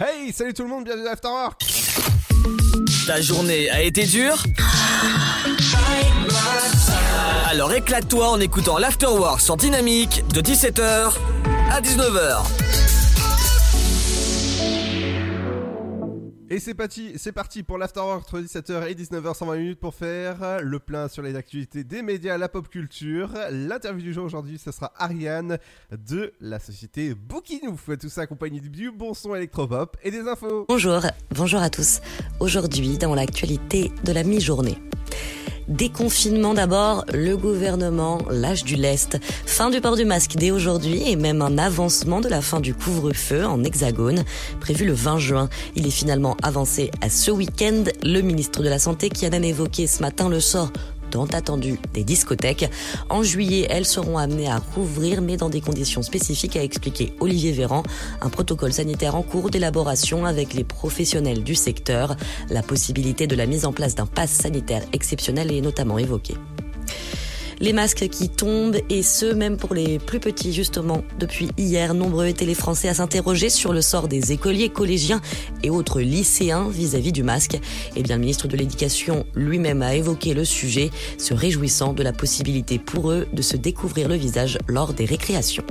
Hey, salut tout le monde, bienvenue à After Work Ta journée a été dure Alors éclate-toi en écoutant l'Afterwork sur Dynamique de 17h à 19h. Et c'est parti, c'est parti pour l'Afterwork entre 17h et 19h 120 minutes pour faire le plein sur les actualités des médias, la pop culture. L'interview du jour aujourd'hui, ce sera Ariane de la société Bookinouf. Tout ça accompagné du bon son électropop et des infos. Bonjour, bonjour à tous. Aujourd'hui, dans l'actualité de la mi-journée. Déconfinement d'abord, le gouvernement lâche du lest. Fin du port du masque dès aujourd'hui et même un avancement de la fin du couvre-feu en hexagone, prévu le 20 juin. Il est finalement avancé à ce week-end. Le ministre de la Santé qui a même évoqué ce matin le sort tant attendu des discothèques. En juillet, elles seront amenées à rouvrir, mais dans des conditions spécifiques, a expliqué Olivier Véran. Un protocole sanitaire en cours d'élaboration avec les professionnels du secteur. La possibilité de la mise en place d'un pass sanitaire exceptionnel est notamment évoquée les masques qui tombent et ce même pour les plus petits justement. Depuis hier, nombreux étaient les Français à s'interroger sur le sort des écoliers, collégiens et autres lycéens vis-à-vis du masque. Eh bien, le ministre de l'Éducation lui-même a évoqué le sujet, se réjouissant de la possibilité pour eux de se découvrir le visage lors des récréations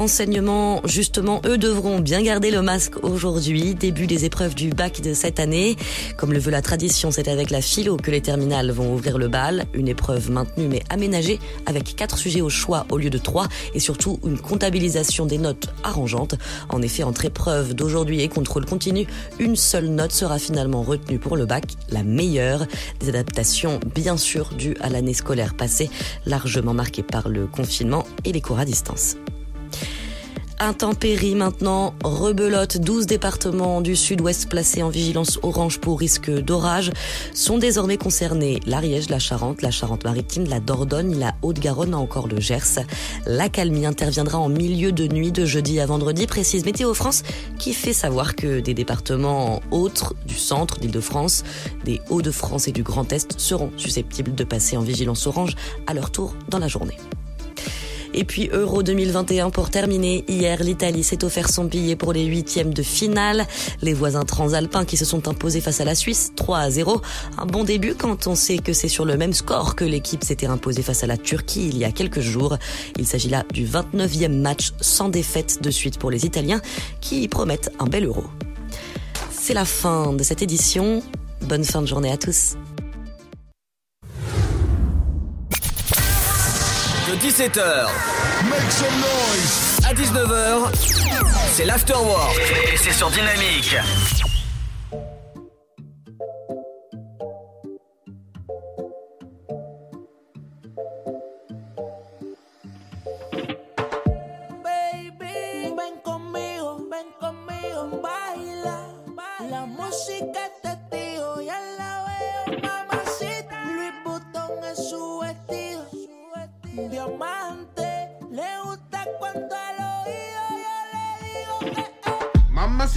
enseignement, justement, eux devront bien garder le masque aujourd'hui, début des épreuves du bac de cette année. Comme le veut la tradition, c'est avec la philo que les terminales vont ouvrir le bal, une épreuve maintenue mais aménagée avec quatre sujets au choix au lieu de trois et surtout une comptabilisation des notes arrangeantes. En effet, entre épreuves d'aujourd'hui et contrôle continu, une seule note sera finalement retenue pour le bac, la meilleure. Des adaptations bien sûr dues à l'année scolaire passée, largement marquée par le confinement et les cours à distance intempéries maintenant, rebelote, 12 départements du sud-ouest placés en vigilance orange pour risque d'orage sont désormais concernés. L'Ariège, la Charente, la Charente-Maritime, la Dordogne, la Haute-Garonne, encore le Gers. La calmie interviendra en milieu de nuit de jeudi à vendredi, précise Météo France, qui fait savoir que des départements autres du centre d'Île-de-France, des Hauts-de-France et du Grand Est seront susceptibles de passer en vigilance orange à leur tour dans la journée. Et puis Euro 2021 pour terminer. Hier, l'Italie s'est offert son billet pour les huitièmes de finale. Les voisins transalpins qui se sont imposés face à la Suisse, 3 à 0. Un bon début quand on sait que c'est sur le même score que l'équipe s'était imposée face à la Turquie il y a quelques jours. Il s'agit là du 29e match sans défaite de suite pour les Italiens qui promettent un bel Euro. C'est la fin de cette édition. Bonne fin de journée à tous. De 17h à 19h, c'est l'afterwork. Et c'est sur Dynamique.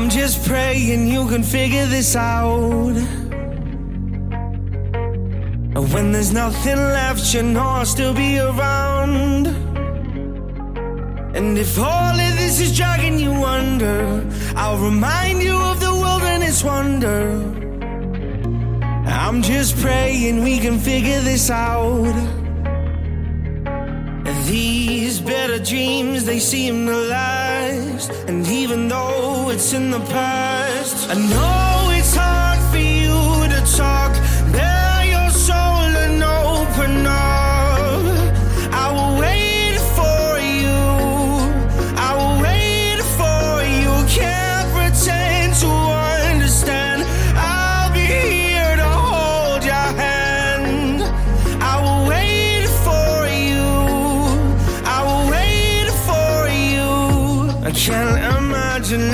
I'm just praying you can figure this out. When there's nothing left, you know I'll still be around. And if all of this is dragging you under, I'll remind you of the wilderness wonder. I'm just praying we can figure this out. These better dreams, they seem to lie. And even though it's in the past, I know.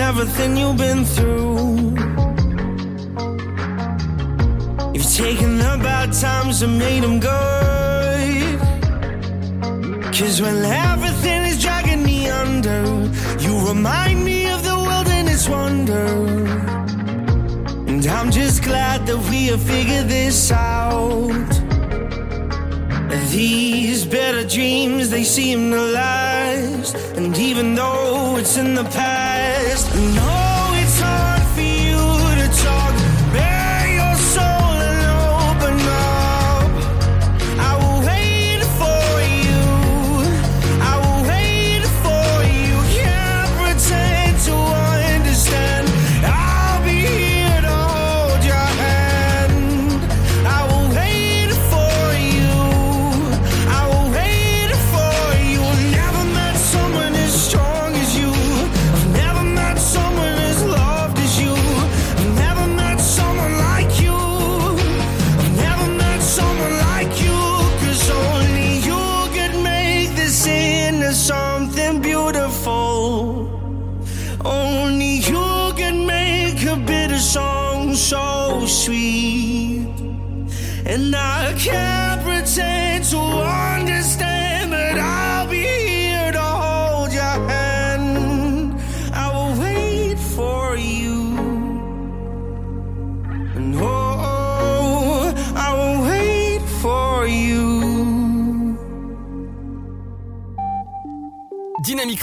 everything you've been through. You've taken the bad times and made them good. Cause when everything is dragging me under, you remind me of the world and its wonder. And I'm just glad that we have figured this out. These better dreams, they seem to last. And even though it's in the past, there's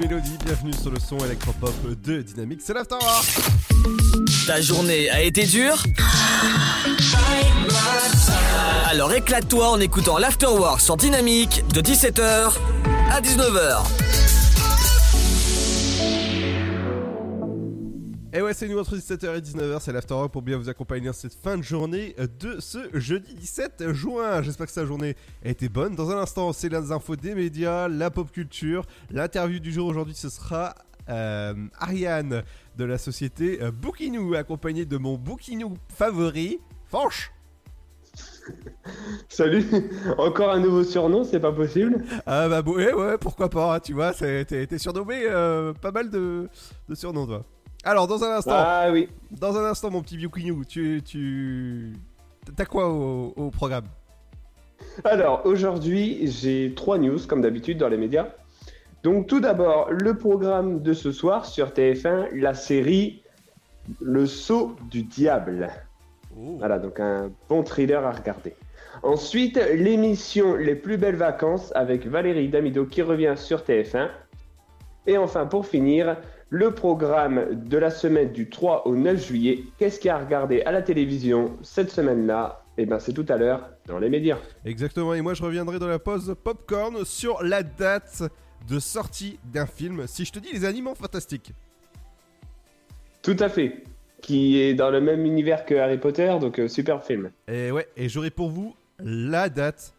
Melody, bienvenue sur le son électropop de Dynamique, c'est l'Afterwork Ta journée a été dure Alors éclate-toi en écoutant l'Afterwork sur Dynamique de 17h à 19h. Et ouais, c'est nous entre 17h et 19h, c'est l'Afterwork pour bien vous accompagner dans cette fin de journée de ce jeudi 17 juin. J'espère que sa journée a été bonne. Dans un instant, c'est les infos des médias, la pop culture. L'interview du jour aujourd'hui, ce sera euh, Ariane de la société euh, Bookinou, accompagnée de mon Bookinou favori, Fanche. Salut, encore un nouveau surnom, c'est pas possible Ah bah ouais, ouais, pourquoi pas, hein, tu vois, t'es surnommé euh, pas mal de, de surnoms, toi. Alors, dans un instant, Ah oui, dans un instant, mon petit Bookinou, tu, tu, t'as quoi au, au programme? Alors aujourd'hui j'ai trois news comme d'habitude dans les médias. Donc tout d'abord le programme de ce soir sur TF1, la série Le Sceau du Diable. Voilà, donc un bon thriller à regarder. Ensuite, l'émission Les plus belles vacances avec Valérie Damido qui revient sur TF1. Et enfin, pour finir, le programme de la semaine du 3 au 9 juillet. Qu'est-ce qu'il y a à regarder à la télévision cette semaine-là? Eh bien, c'est tout à l'heure dans les médias. Exactement, et moi je reviendrai dans la pause popcorn sur la date de sortie d'un film. Si je te dis les animaux fantastiques. Tout à fait. Qui est dans le même univers que Harry Potter, donc euh, super film. Et ouais, et j'aurai pour vous la date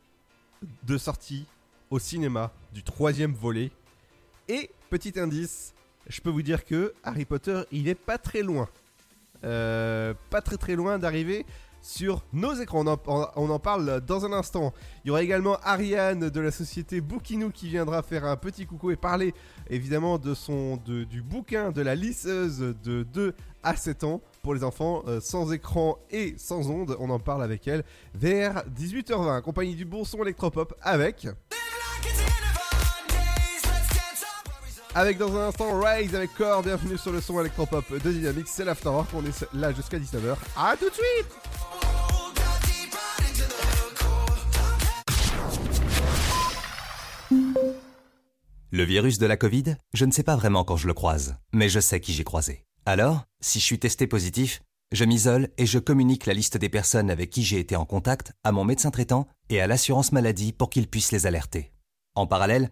de sortie au cinéma du troisième volet. Et petit indice, je peux vous dire que Harry Potter, il est pas très loin. Euh, pas très très loin d'arriver. sur nos écrans. On en, parle dans un instant. Il y aura également Ariane de la société Bookinou qui viendra faire un petit coucou et parler évidemment de son, de- du bouquin de la lisseuse de 2 à 7 ans pour les enfants euh, sans écran et sans ondes. On en parle avec elle vers 18h20. Compagnie du bon son électropop avec. Avec dans un instant Rise avec Core, bienvenue sur le son électropop de Dynamics, c'est l'Afterwork, on est là jusqu'à 19h. À tout de suite Le virus de la Covid, je ne sais pas vraiment quand je le croise, mais je sais qui j'ai croisé. Alors, si je suis testé positif, je m'isole et je communique la liste des personnes avec qui j'ai été en contact à mon médecin traitant et à l'assurance maladie pour qu'ils puissent les alerter. En parallèle,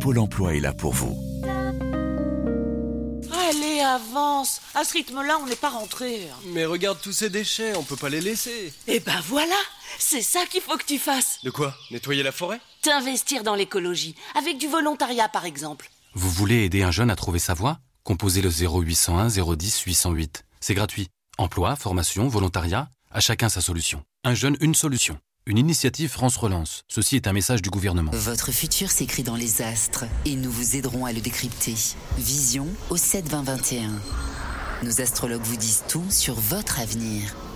Pôle emploi est là pour vous. Allez, avance À ce rythme-là, on n'est pas rentré. Mais regarde tous ces déchets, on peut pas les laisser. Eh ben voilà C'est ça qu'il faut que tu fasses De quoi? Nettoyer la forêt? T'investir dans l'écologie, avec du volontariat par exemple. Vous voulez aider un jeune à trouver sa voie? Composez le 0801 010 808. C'est gratuit. Emploi, formation, volontariat, à chacun sa solution. Un jeune, une solution. Une initiative France Relance. Ceci est un message du gouvernement. Votre futur s'écrit dans les astres et nous vous aiderons à le décrypter. Vision au 7 20 21. Nos astrologues vous disent tout sur votre avenir.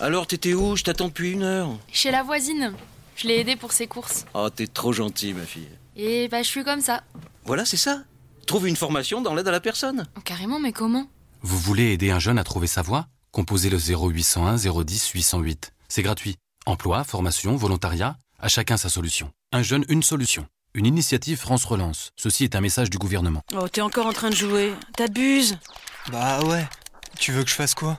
Alors, t'étais où? Je t'attends depuis une heure. Chez la voisine. Je l'ai aidée pour ses courses. Oh, t'es trop gentil, ma fille. Et bah, je suis comme ça. Voilà, c'est ça. Trouve une formation dans l'aide à la personne. Oh, carrément, mais comment? Vous voulez aider un jeune à trouver sa voie? Composez le 0801 010 808. C'est gratuit. Emploi, formation, volontariat, à chacun sa solution. Un jeune, une solution. Une initiative France Relance. Ceci est un message du gouvernement. Oh, t'es encore en train de jouer. T'abuses. Bah ouais. Tu veux que je fasse quoi?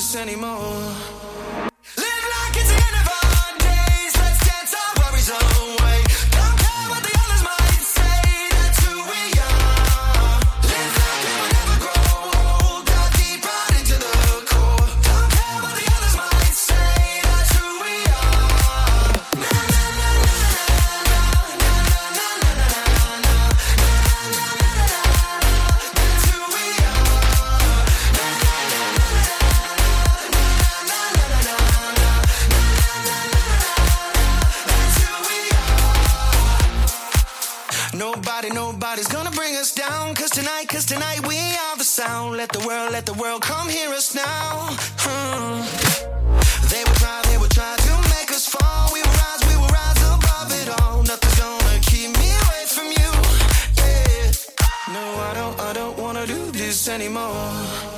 This anymore. Cause tonight, cause tonight we are the sound. Let the world, let the world come hear us now. Hmm. They will try, they will try to make us fall. We will rise, we will rise above it all. Nothing's gonna keep me away from you. Yeah. No, I don't, I don't wanna do this anymore.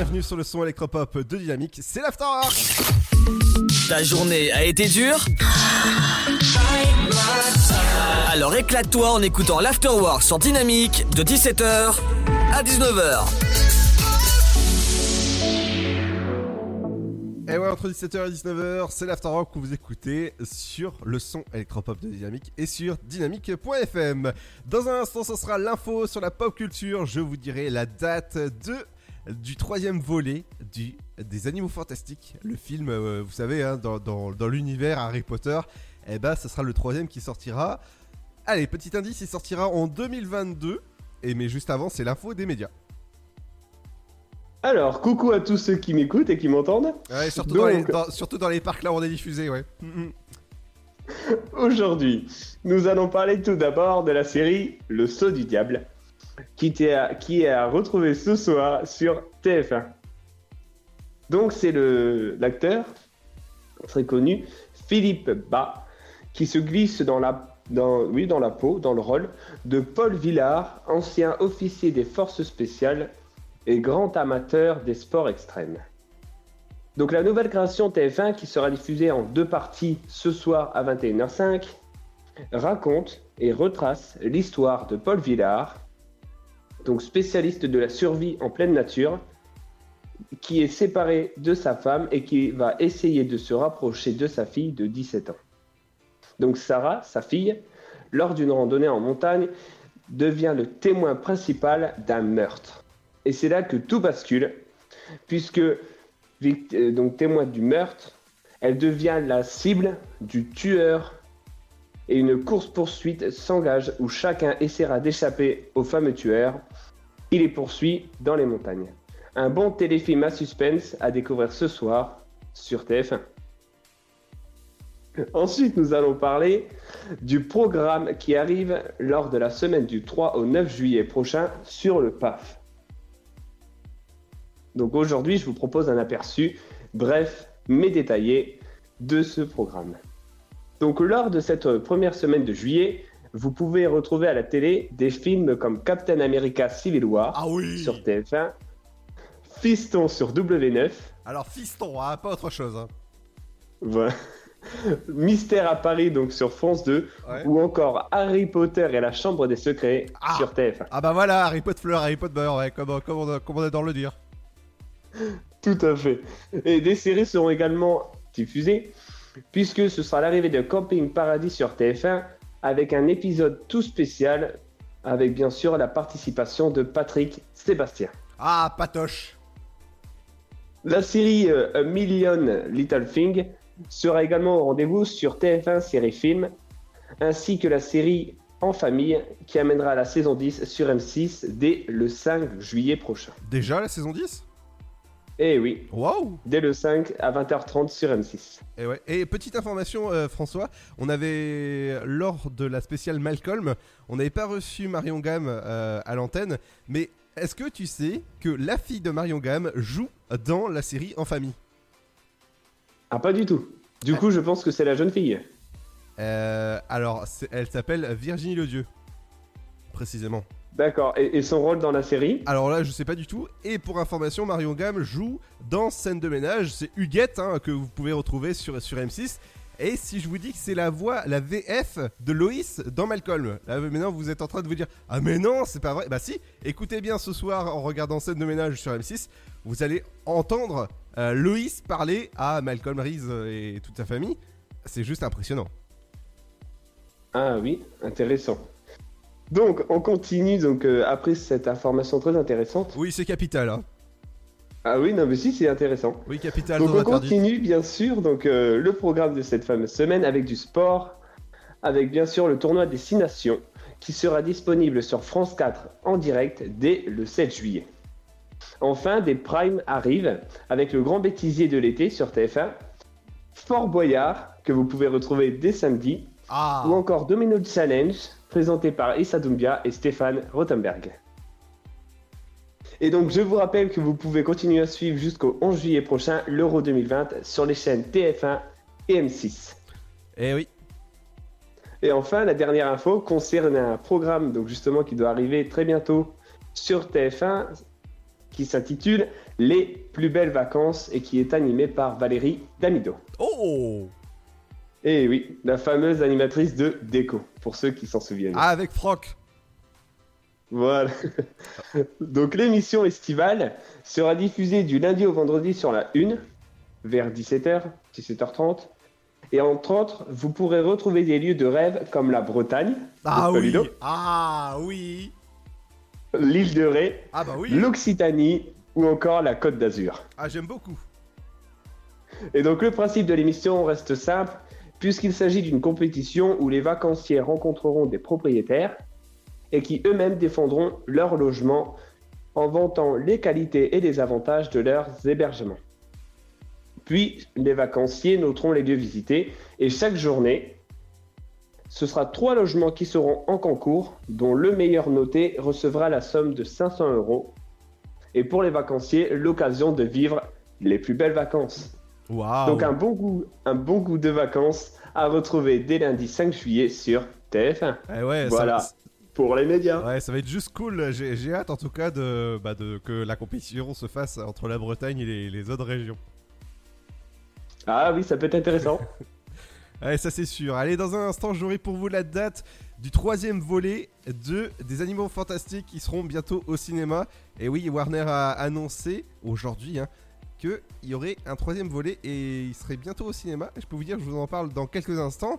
Bienvenue sur le son électropop de Dynamique, c'est l'Afterwork Ta journée a été dure Alors éclate-toi en écoutant l'Afterwork sur Dynamique de 17h à 19h. Et ouais, entre 17h et 19h, c'est l'Afterwork que vous écoutez sur le son électropop de Dynamique et sur dynamique.fm. Dans un instant, ce sera l'info sur la pop culture. Je vous dirai la date de du troisième volet du, des Animaux Fantastiques, le film, euh, vous savez, hein, dans, dans- dans l'univers Harry Potter. Et ben, ce sera le troisième qui sortira. Allez, petit indice, il sortira en 2022. Et mais juste avant, c'est l'info des médias. Alors, coucou à tous ceux qui m'écoutent et qui m'entendent. Ouais, surtout, dans les, Donc, dans- surtout dans les parcs là où on est diffusé, ouais. Mm. Aujourd'hui, nous allons parler tout d'abord de la série Le Saut du Diable, qui, est à retrouver ce soir sur TF1. Donc, c'est l'acteur très connu, Philippe Bas, qui se glisse dans la, dans la peau, dans le rôle de Paul Villard, ancien officier des forces spéciales et grand amateur des sports extrêmes. Donc la nouvelle création TF1 qui sera diffusée en deux parties ce soir à 21h05 raconte et retrace l'histoire de Paul Villard, donc spécialiste de la survie en pleine nature, qui est séparé de sa femme et qui va essayer de se rapprocher de sa fille de 17 ans. Donc Sarah, sa fille, lors d'une randonnée en montagne, devient le témoin principal d'un meurtre. Et c'est là que tout bascule, puisque euh, donc témoin du meurtre, elle devient la cible du tueur et une course-poursuite s'engage où chacun essaiera d'échapper au fameux tueur. Il les poursuit dans les montagnes. Un bon téléfilm à suspense à découvrir ce soir sur TF1. Ensuite, nous allons parler du programme qui arrive lors de la semaine du 3 au 9 juillet prochain sur le PAF. Donc aujourd'hui, je vous propose un aperçu bref mais détaillé de ce programme. Donc lors de cette première semaine de juillet, vous pouvez retrouver à la télé des films comme Captain America Civil War sur TF1, Fiston sur W9, Alors, fiston, hein, pas autre chose. hein. voilà. Mystère à Paris donc sur France 2, Ouais. ou encore Harry Potter et la Chambre des Secrets sur TF1. Ah bah voilà, Harry Potter fleur, Harry Potter beurre, ouais, comme, comme, on, comme on adore le dire. Tout à fait. Et des séries seront également diffusées, puisque ce sera l'arrivée de Camping Paradis sur TF1, avec un épisode tout spécial, avec bien sûr la participation de Patrick Sébastien. Ah, patoche. La série euh, A Million Little Thing sera également au rendez-vous sur TF1 Série Film, ainsi que la série en famille qui amènera la saison 10 sur M6 dès le 5 juillet prochain. Déjà la saison 10 Eh oui. Dès le 5 à 20h30 sur M6. Et, ouais. Et petite information, euh, François, on avait, lors de la spéciale Malcolm, on n'avait pas reçu Marion Gamme euh, à l'antenne, mais est-ce que tu sais que la fille de Marion Gamme joue dans la série En Famille? Ah, pas du tout. Du coup, je pense que c'est la jeune fille. Euh, Alors, elle s'appelle Virginie Ledieu, précisément. D'accord. Et, et son rôle dans la série Alors là, je sais pas du tout. Et pour information, Marion Gamme joue dans Scène de ménage. C'est Huguette hein, que vous pouvez retrouver sur, sur M6. Et si je vous dis que c'est la voix, la VF de Loïs dans Malcolm, là maintenant vous êtes en train de vous dire Ah, mais non, c'est pas vrai. Bah si, écoutez bien ce soir en regardant Scène de ménage sur M6, vous allez entendre euh, Loïs parler à Malcolm Reese et toute sa famille. C'est juste impressionnant. Ah oui, intéressant. Donc, on continue donc euh, après cette information très intéressante. Oui, c'est capital. Hein. Ah oui, non mais si, c'est intéressant. Oui, capital. Donc on continue bien sûr donc euh, le programme de cette fameuse semaine avec du sport, avec bien sûr le tournoi des Six Nations qui sera disponible sur France 4 en direct dès le 7 juillet. Enfin, des primes arrivent avec le grand bêtisier de l'été sur TF1, Fort Boyard que vous pouvez retrouver dès samedi, Ah. ou encore Domino Challenge présenté par Issa Doumbia et Stéphane Rothenberg. Et donc, je vous rappelle que vous pouvez continuer à suivre jusqu'au 11 juillet prochain l'Euro 2020 sur les chaînes TF1 et M6. Eh oui. Et enfin, la dernière info concerne un programme donc justement qui doit arriver très bientôt sur TF1 qui s'intitule Les plus belles vacances et qui est animé par Valérie Damido. Oh Et oui, la fameuse animatrice de Déco, pour ceux qui s'en souviennent. Ah, avec Froc. Voilà. Donc l'émission estivale sera diffusée du lundi au vendredi sur la 1 vers 17h, 17h30. Et entre autres, vous pourrez retrouver des lieux de rêve comme la Bretagne, Ah oui. Ah oui. l'île de Ré, Ah bah oui. l'Occitanie ou encore la Côte d'Azur. Ah, j'aime beaucoup. Et donc le principe de l'émission reste simple, puisqu'il s'agit d'une compétition où les vacanciers rencontreront des propriétaires et qui eux-mêmes défendront leur logement en vantant les qualités et les avantages de leurs hébergements. Puis les vacanciers noteront les lieux visités et chaque journée, ce sera trois logements qui seront en concours, dont le meilleur noté recevra la somme de 500 euros. Et pour les vacanciers, l'occasion de vivre les plus belles vacances. Donc un bon goût, un bon goût de vacances à retrouver dès lundi 5 juillet sur TF1. Eh ouais, ça- voilà pour les médias. Ouais, ça va être juste cool. J'ai j'ai hâte en tout cas de, bah, de que la compétition se fasse entre la Bretagne et les, les autres régions. Ah oui, ça peut être intéressant. Ouais, ça c'est sûr. Allez, dans un instant, j'aurai pour vous la date du troisième volet de des animaux fantastiques qui seront bientôt au cinéma. Et oui, Warner a annoncé aujourd'hui hein, qu'il y aurait un troisième volet et il serait bientôt au cinéma. Je peux vous dire, je vous en parle dans quelques instants.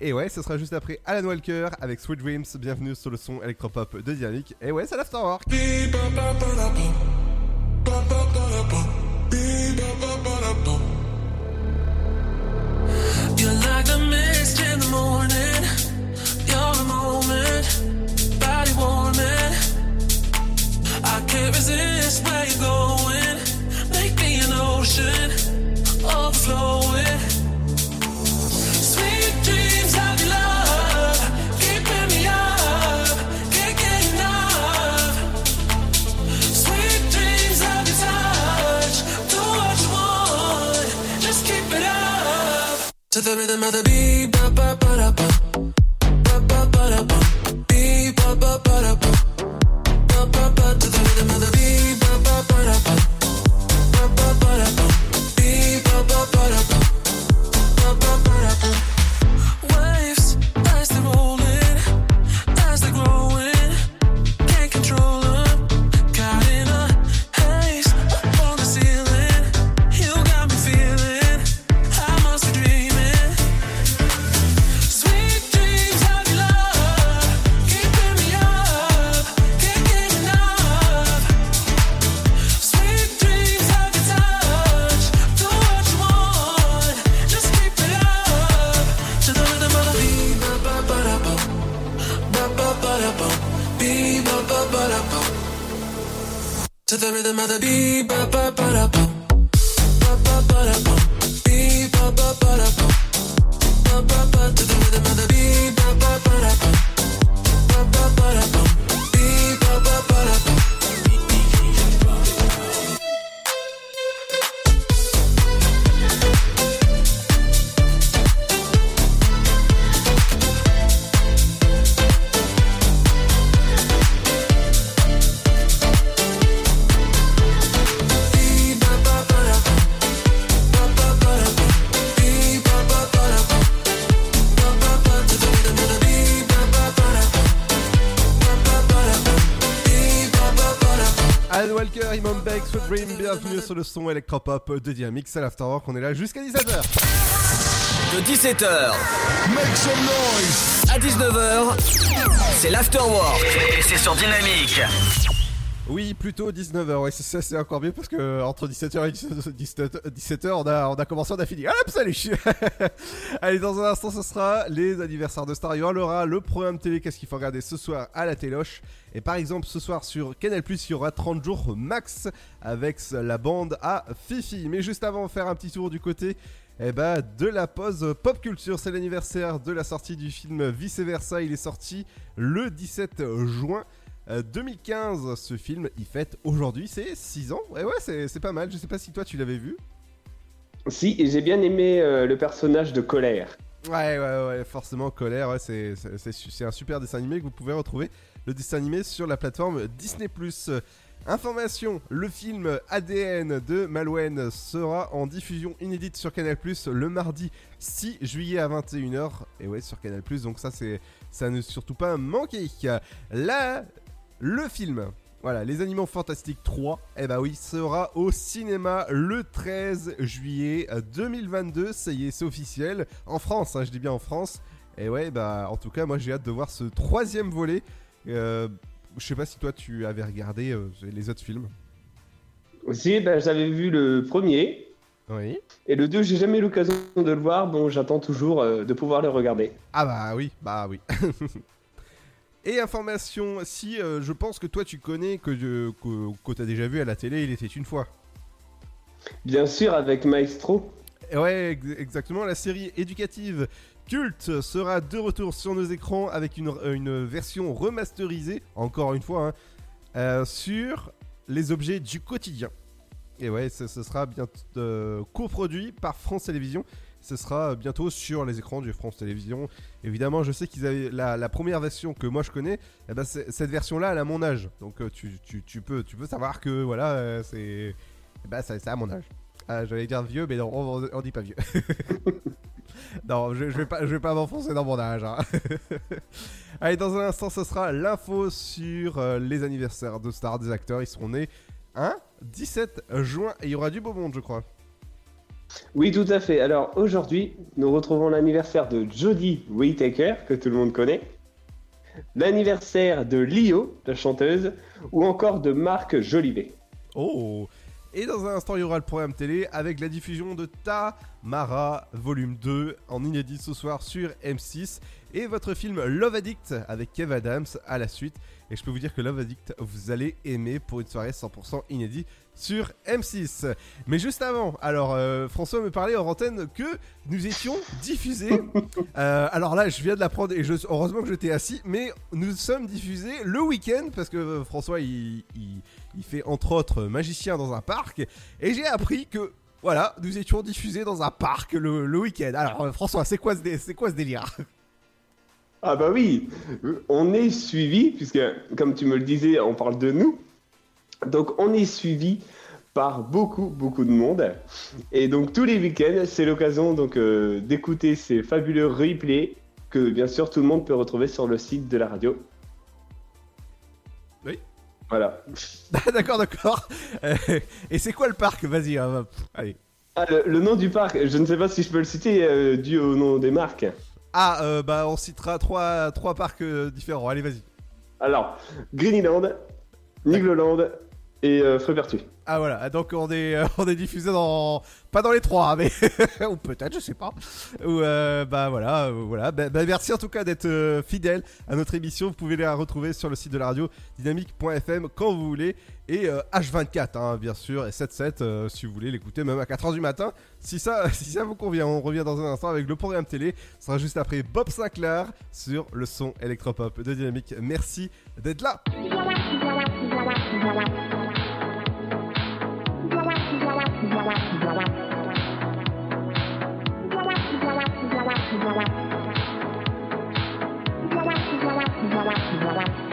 Et ouais, ce sera juste après Alan Walker avec Sweet Dreams. Bienvenue sur le son électropop de Dynamique. Et ouais, c'est l'Afterwork. You're like the morning. I can't resist going. Ocean, overflowing. Sweet dreams of love, keeping me up, enough. Sweet dreams of your touch, do what you want, just keep it up. To the rhythm of the beat, ba ba ba da ba another beat, ba ba ba. Sur le son électropop de Dynamix à l'Afterwork, on est là jusqu'à 17h. De 17h Make some noise à 19h, c'est l'afterwork et c'est sur Dynamique. Oui, plutôt 19h, ouais, ça, c'est encore mieux parce que entre 17h et 17h, on a, on a commencé, on a fini. Hop, salut Allez, dans un instant, ce sera les anniversaires de Star. Il y aura le programme télé, qu'est-ce qu'il faut regarder ce soir à la téloche? Et par exemple, ce soir sur Canal+, il y aura 30 jours max avec la bande à Fifi. Mais juste avant, faire un petit tour du côté eh ben, de la pause pop culture. C'est l'anniversaire de la sortie du film Vice Versa. Il est sorti le 17 juin. Euh, 2015, ce film, il fête aujourd'hui, c'est 6 ans. Et ouais, c'est pas mal. Je sais pas si toi tu l'avais vu. Si, et j'ai bien aimé euh, le personnage de Colère. Ouais, ouais, ouais, forcément, Colère, ouais, c'est- un super dessin animé que vous pouvez retrouver. Le dessin animé sur la plateforme Disney. Information le film ADN de Malouane sera en diffusion inédite sur Canal le mardi 6 juillet à 21h. Et ouais, sur Canal donc ça, c'est ça ne surtout pas manquer. Là, le film. Voilà, Les Animaux Fantastiques 3, eh bah oui, sera au cinéma le 13 juillet 2022. Ça y est, c'est officiel. En France, hein, je dis bien en France. Et ouais, bah en tout cas, moi j'ai hâte de voir ce troisième volet. Euh, je sais pas si toi tu avais regardé euh, les autres films. Aussi, ben, j'avais vu le premier. Oui. Et le 2, j'ai jamais eu l'occasion de le voir, bon j'attends toujours euh, de pouvoir le regarder. Ah bah oui, bah oui. Et information, si euh, je pense que toi tu connais, que, je- que, que t'as déjà vu à la télé, il était une fois. Bien sûr, avec Maestro. Ouais, ex- exactement. La série éducative culte sera de retour sur nos écrans avec une, euh, une version remasterisée, encore une fois, hein, euh, sur les objets du quotidien. Et ouais, ce, ce sera bien euh, coproduit par France Télévisions. Ce sera bientôt sur les écrans de France Télévisions. Évidemment, je sais qu'ils avaient la, première version que moi je connais. eh ben, cette version-là, elle a mon âge. Donc euh, tu, tu- tu peux, tu peux savoir que voilà, euh, c'est eh ben, ça- à mon âge. Ah, J'allais dire vieux, mais on, on dit pas vieux. non, je, je vais pas, pas m'enfoncer dans mon âge. hein. Allez, dans un instant, ce sera l'info sur euh, les anniversaires de stars des acteurs. Ils seront nés un 17 juin et il y aura du beau monde, je crois. Oui, tout à fait. Alors aujourd'hui, nous retrouvons l'anniversaire de Jodie Whittaker, que tout le monde connaît, l'anniversaire de Lio, la chanteuse, ou encore de Marc Jolivet. Oh Et dans un instant, il y aura le programme télé avec la diffusion de Tamara volume 2 en inédit ce soir sur M6 et votre film Love Addict avec Kev Adams à la suite. Et je peux vous dire que Love Addict, vous allez aimer pour une soirée 100% inédit sur M6. Mais juste avant, alors euh, François me parlait en antenne que nous étions diffusés. Euh, alors là, je viens de l'apprendre et je, heureusement que j'étais assis, mais nous sommes diffusés le week-end parce que euh, François il, il- il fait entre autres magicien dans un parc et j'ai appris que voilà, nous étions diffusés dans un parc le, le week-end. Alors François, c'est quoi, ce dé- c'est quoi ce délire? Ah bah oui, on est suivi, puisque comme tu me le disais, on parle de nous. Donc on est suivi par beaucoup, beaucoup de monde. Et donc tous les week-ends, c'est l'occasion donc euh, d'écouter ces fabuleux replays que bien sûr tout le monde peut retrouver sur le site de la radio. Oui. Voilà. d'accord, d'accord. Euh, et c'est quoi le parc? Vas-y, hein, pff, allez. Ah, le, le nom du parc, je ne sais pas si je peux le citer euh, dû au nom des marques. Ah, euh, bah on citera trois, trois parcs euh, différents. Allez, vas-y. Alors, Greenland, Nigloland et euh. Ah voilà, donc on est, euh, on est diffusé dans... Pas dans les trois, mais... ou peut-être, je sais pas. Ou euh, bah voilà, voilà. Bah, bah, merci en tout cas d'être fidèle à notre émission. Vous pouvez la retrouver sur le site de la radio dynamique.fm quand vous voulez. Et euh, H24, hein, bien sûr, et 7-7 euh, si vous voulez l'écouter même à 4h du matin. Si ça, si ça vous convient, on revient dans un instant avec le programme télé. Ce sera juste après Bob Sinclair sur le son électropop de Dynamique. Merci d'être là.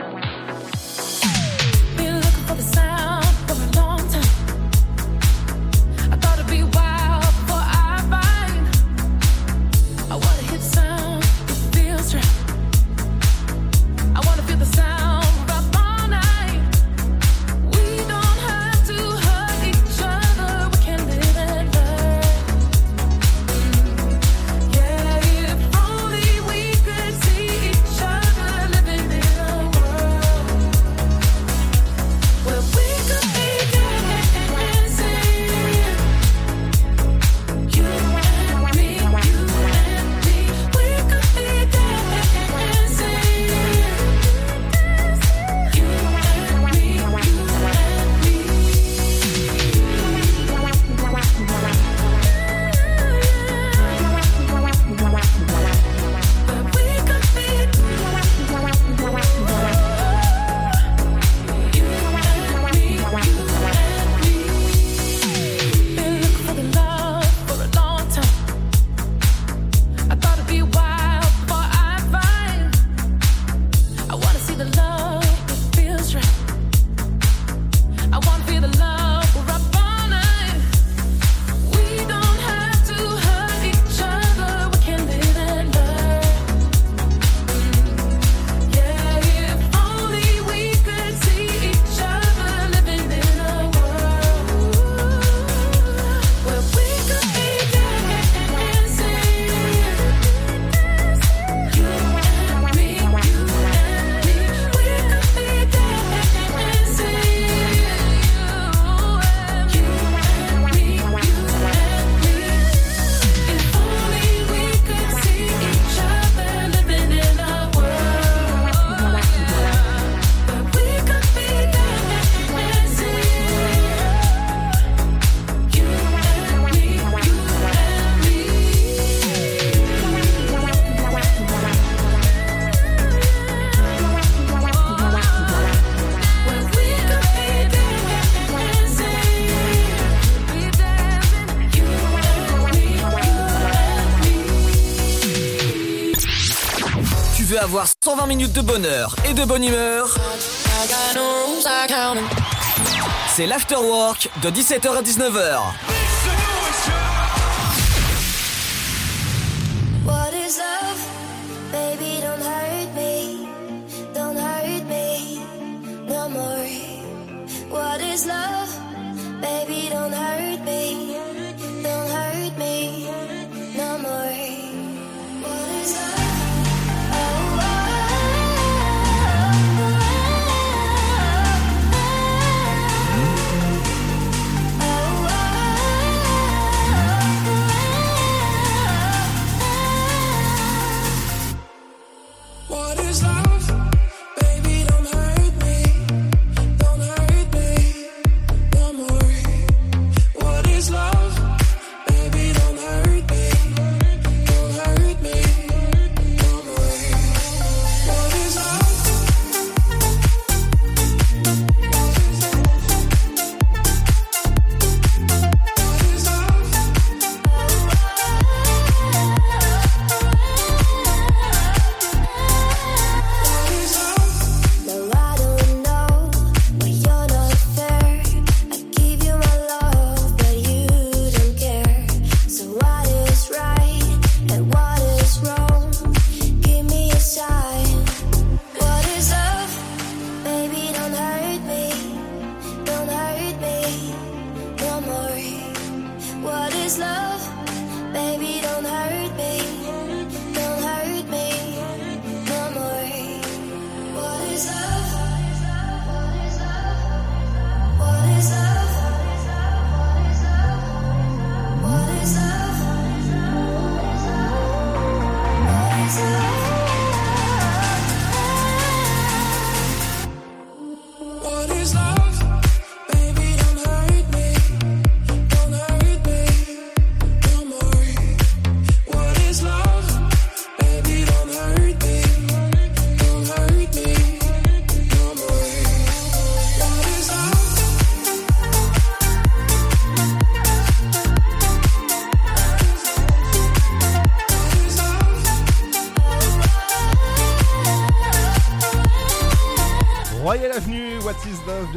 120 minutes de bonheur et de bonne humeur C'est l'afterwork de 17h à 19h.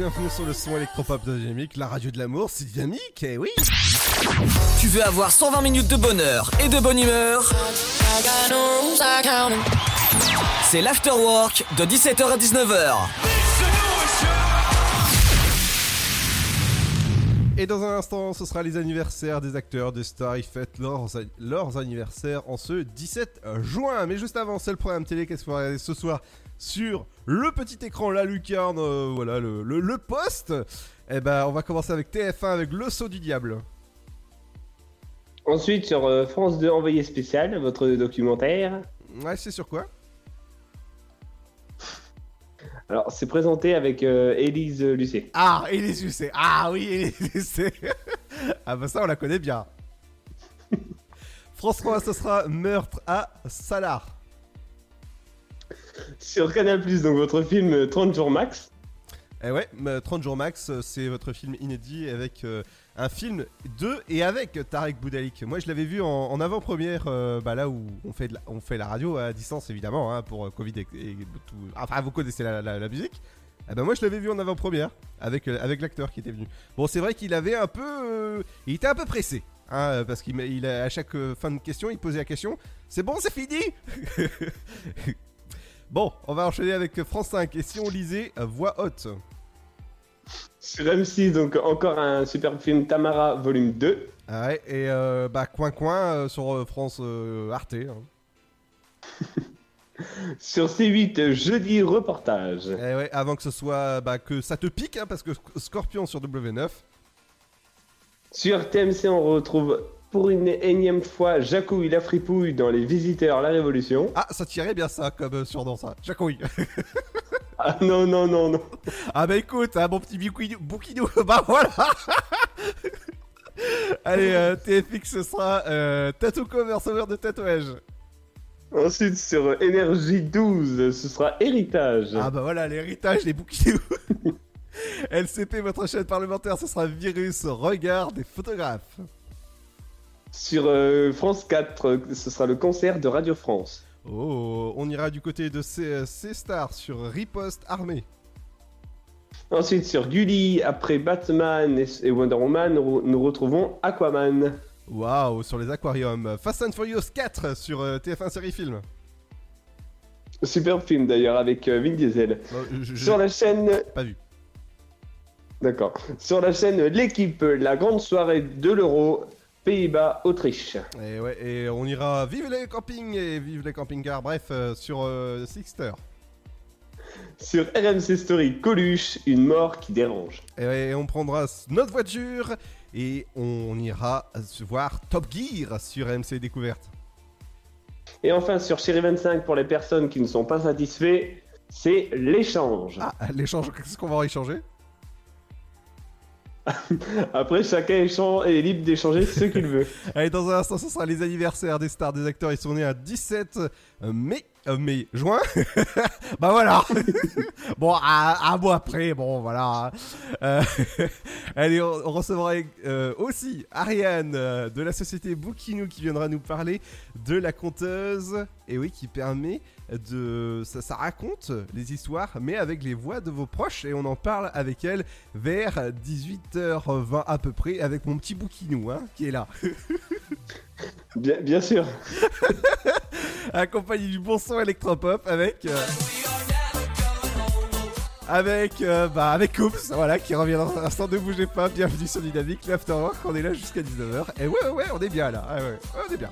Bienvenue sur le son électropop Dynamique, la radio de l'amour, c'est dynamique, eh oui Tu veux avoir 120 minutes de bonheur et de bonne humeur? C'est l'afterwork de 17h à 19h. Et dans un instant, ce sera les anniversaires des acteurs, des stars. Ils fêtent leurs, leurs anniversaires en ce 17 juin. Mais juste avant, c'est le programme télé. Qu'est-ce qu'on va regarder ce soir sur le petit écran, la lucarne, euh, voilà, le, le, le poste Eh ben, on va commencer avec TF1 avec Le Saut du Diable. Ensuite, sur euh, France 2 Envoyé spécial, votre documentaire. Ouais, c'est sur quoi? Alors, c'est présenté avec euh, Élise Lucet. Ah, Élise Lucet. Ah oui, Élise Lucet. ah bah ça, on la connaît bien. France 3, ce sera Meurtre à Salar. Sur Canal+, donc votre film 30 jours max. Eh ouais, 30 jours max, c'est votre film inédit avec euh, un film de et avec Tarek Boudalik. Moi, je l'avais vu en, avant-première, euh, bah, là où on fait, la, la radio à distance, évidemment, hein, pour Covid et, tout. Enfin, vous connaissez la, musique. Eh ben moi, je l'avais vu en avant-première avec, euh, avec l'acteur qui était venu. Bon, c'est vrai qu'il avait un peu. il était un peu pressé. Hein, parce qu'il il à chaque fin de question, il posait la question C'est bon, c'est fini Bon, on va enchaîner avec France 5. Et si on lisait Voix haute Sur M6, donc encore un super film Tamara, volume 2. Ah ouais, et euh, bah, Coin Coin euh, sur France euh, Arte. Hein. sur C8, jeudi reportage. Et ouais, avant que ce soit. Bah, que ça te pique, hein, parce que Scorpion sur W9. Sur TMC, on retrouve pour une énième fois Jacouille la fripouille dans Les Visiteurs, la Révolution. Ah, ça tirait bien ça comme surnom, ça. Jacouille. ah non, non, non, non. Ah bah écoute, hein, mon petit bouquinou, bah voilà. Allez, euh, TFX, ce sera euh, Tattoo Cover, sauveur de tatouage. Ensuite, sur Énergie 12, ce sera Héritage. Ah bah voilà, l'héritage, les bouquinous. LCP, votre chaîne parlementaire, ce sera Virus, Regard des photographes. Sur euh, France 4, ce sera le concert de Radio France. Oh, on ira du côté de C-Star sur Riposte Armée. Ensuite, sur Gulli, après Batman et Wonder Woman, nous retrouvons Aquaman. Waouh, sur les aquariums. Fast and Furious 4 sur euh, TF1 Série Film. Super film d'ailleurs avec euh, Vin Diesel. Oh, je, je, sur la chaîne. Pas vu. D'accord. Sur la chaîne L'équipe, la grande soirée de l'Euro, Pays-Bas, Autriche. Et ouais, et on ira vive les campings et vive les camping-cars, bref, euh, sur euh, Sixter. Sur RMC Story, Coluche, une mort qui dérange. Et, ouais, on prendra notre voiture et on ira voir Top Gear sur RMC Découverte. Et enfin, sur Chéri 25, pour les personnes qui ne sont pas satisfaits, c'est l'échange. Ah, l'échange, qu'est-ce qu'on va en échanger? Après, chacun est libre d'échanger ce qu'il veut. Allez, dans un instant, ce sera les anniversaires des stars, des acteurs. Ils sont nés à 17 mai. Euh, mai, juin Bah voilà Bon, à, un mois après, bon, voilà. Euh, allez, on, recevra euh, aussi Ariane euh, de la société Bookinou qui viendra nous parler de la conteuse. Et oui, qui permet de ça, ça, raconte les histoires mais avec les voix de vos proches et on en parle avec elle vers 18h20 à peu près avec mon petit bouquinou hein, qui est là. Bien, bien sûr. Accompagné du bon son électropop avec euh, avec euh, bah avec Oops voilà qui revient dans un instant. Ne bougez pas bienvenue sur Dynamique l'Afterwork on est là jusqu'à 19h et ouais ouais on est bien là. Ouais, ouais, on est bien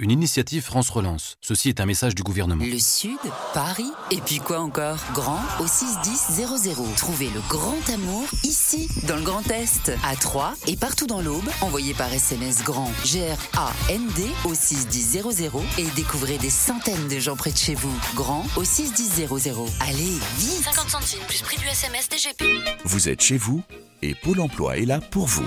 Une initiative France Relance. Ceci est un message du gouvernement. Le Sud, Paris, et puis quoi encore? Grand au 61000. Trouvez le grand amour ici, dans le Grand Est, à Troyes et partout dans l'Aube. Envoyez par SMS grand G-R-A-N-D au 61000 et découvrez des centaines de gens près de chez vous. Grand au 61000. Allez, vite 50 centimes plus prix du SMS DGP. Vous êtes chez vous et Pôle emploi est là pour vous.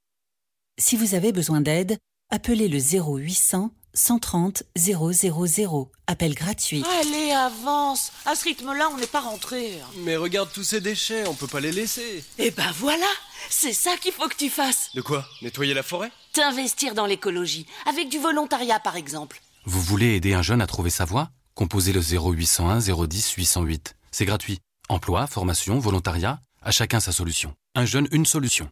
Si vous avez besoin d'aide, appelez le 0800 130 000. Appel gratuit. Allez, avance À ce rythme-là, on n'est pas rentré. Mais regarde tous ces déchets, on peut pas les laisser. Eh ben voilà C'est ça qu'il faut que tu fasses De quoi? Nettoyer la forêt? T'investir dans l'écologie, avec du volontariat par exemple. Vous voulez aider un jeune à trouver sa voie? Composez le 0801 010 808. C'est gratuit. Emploi, formation, volontariat, à chacun sa solution. Un jeune, une solution.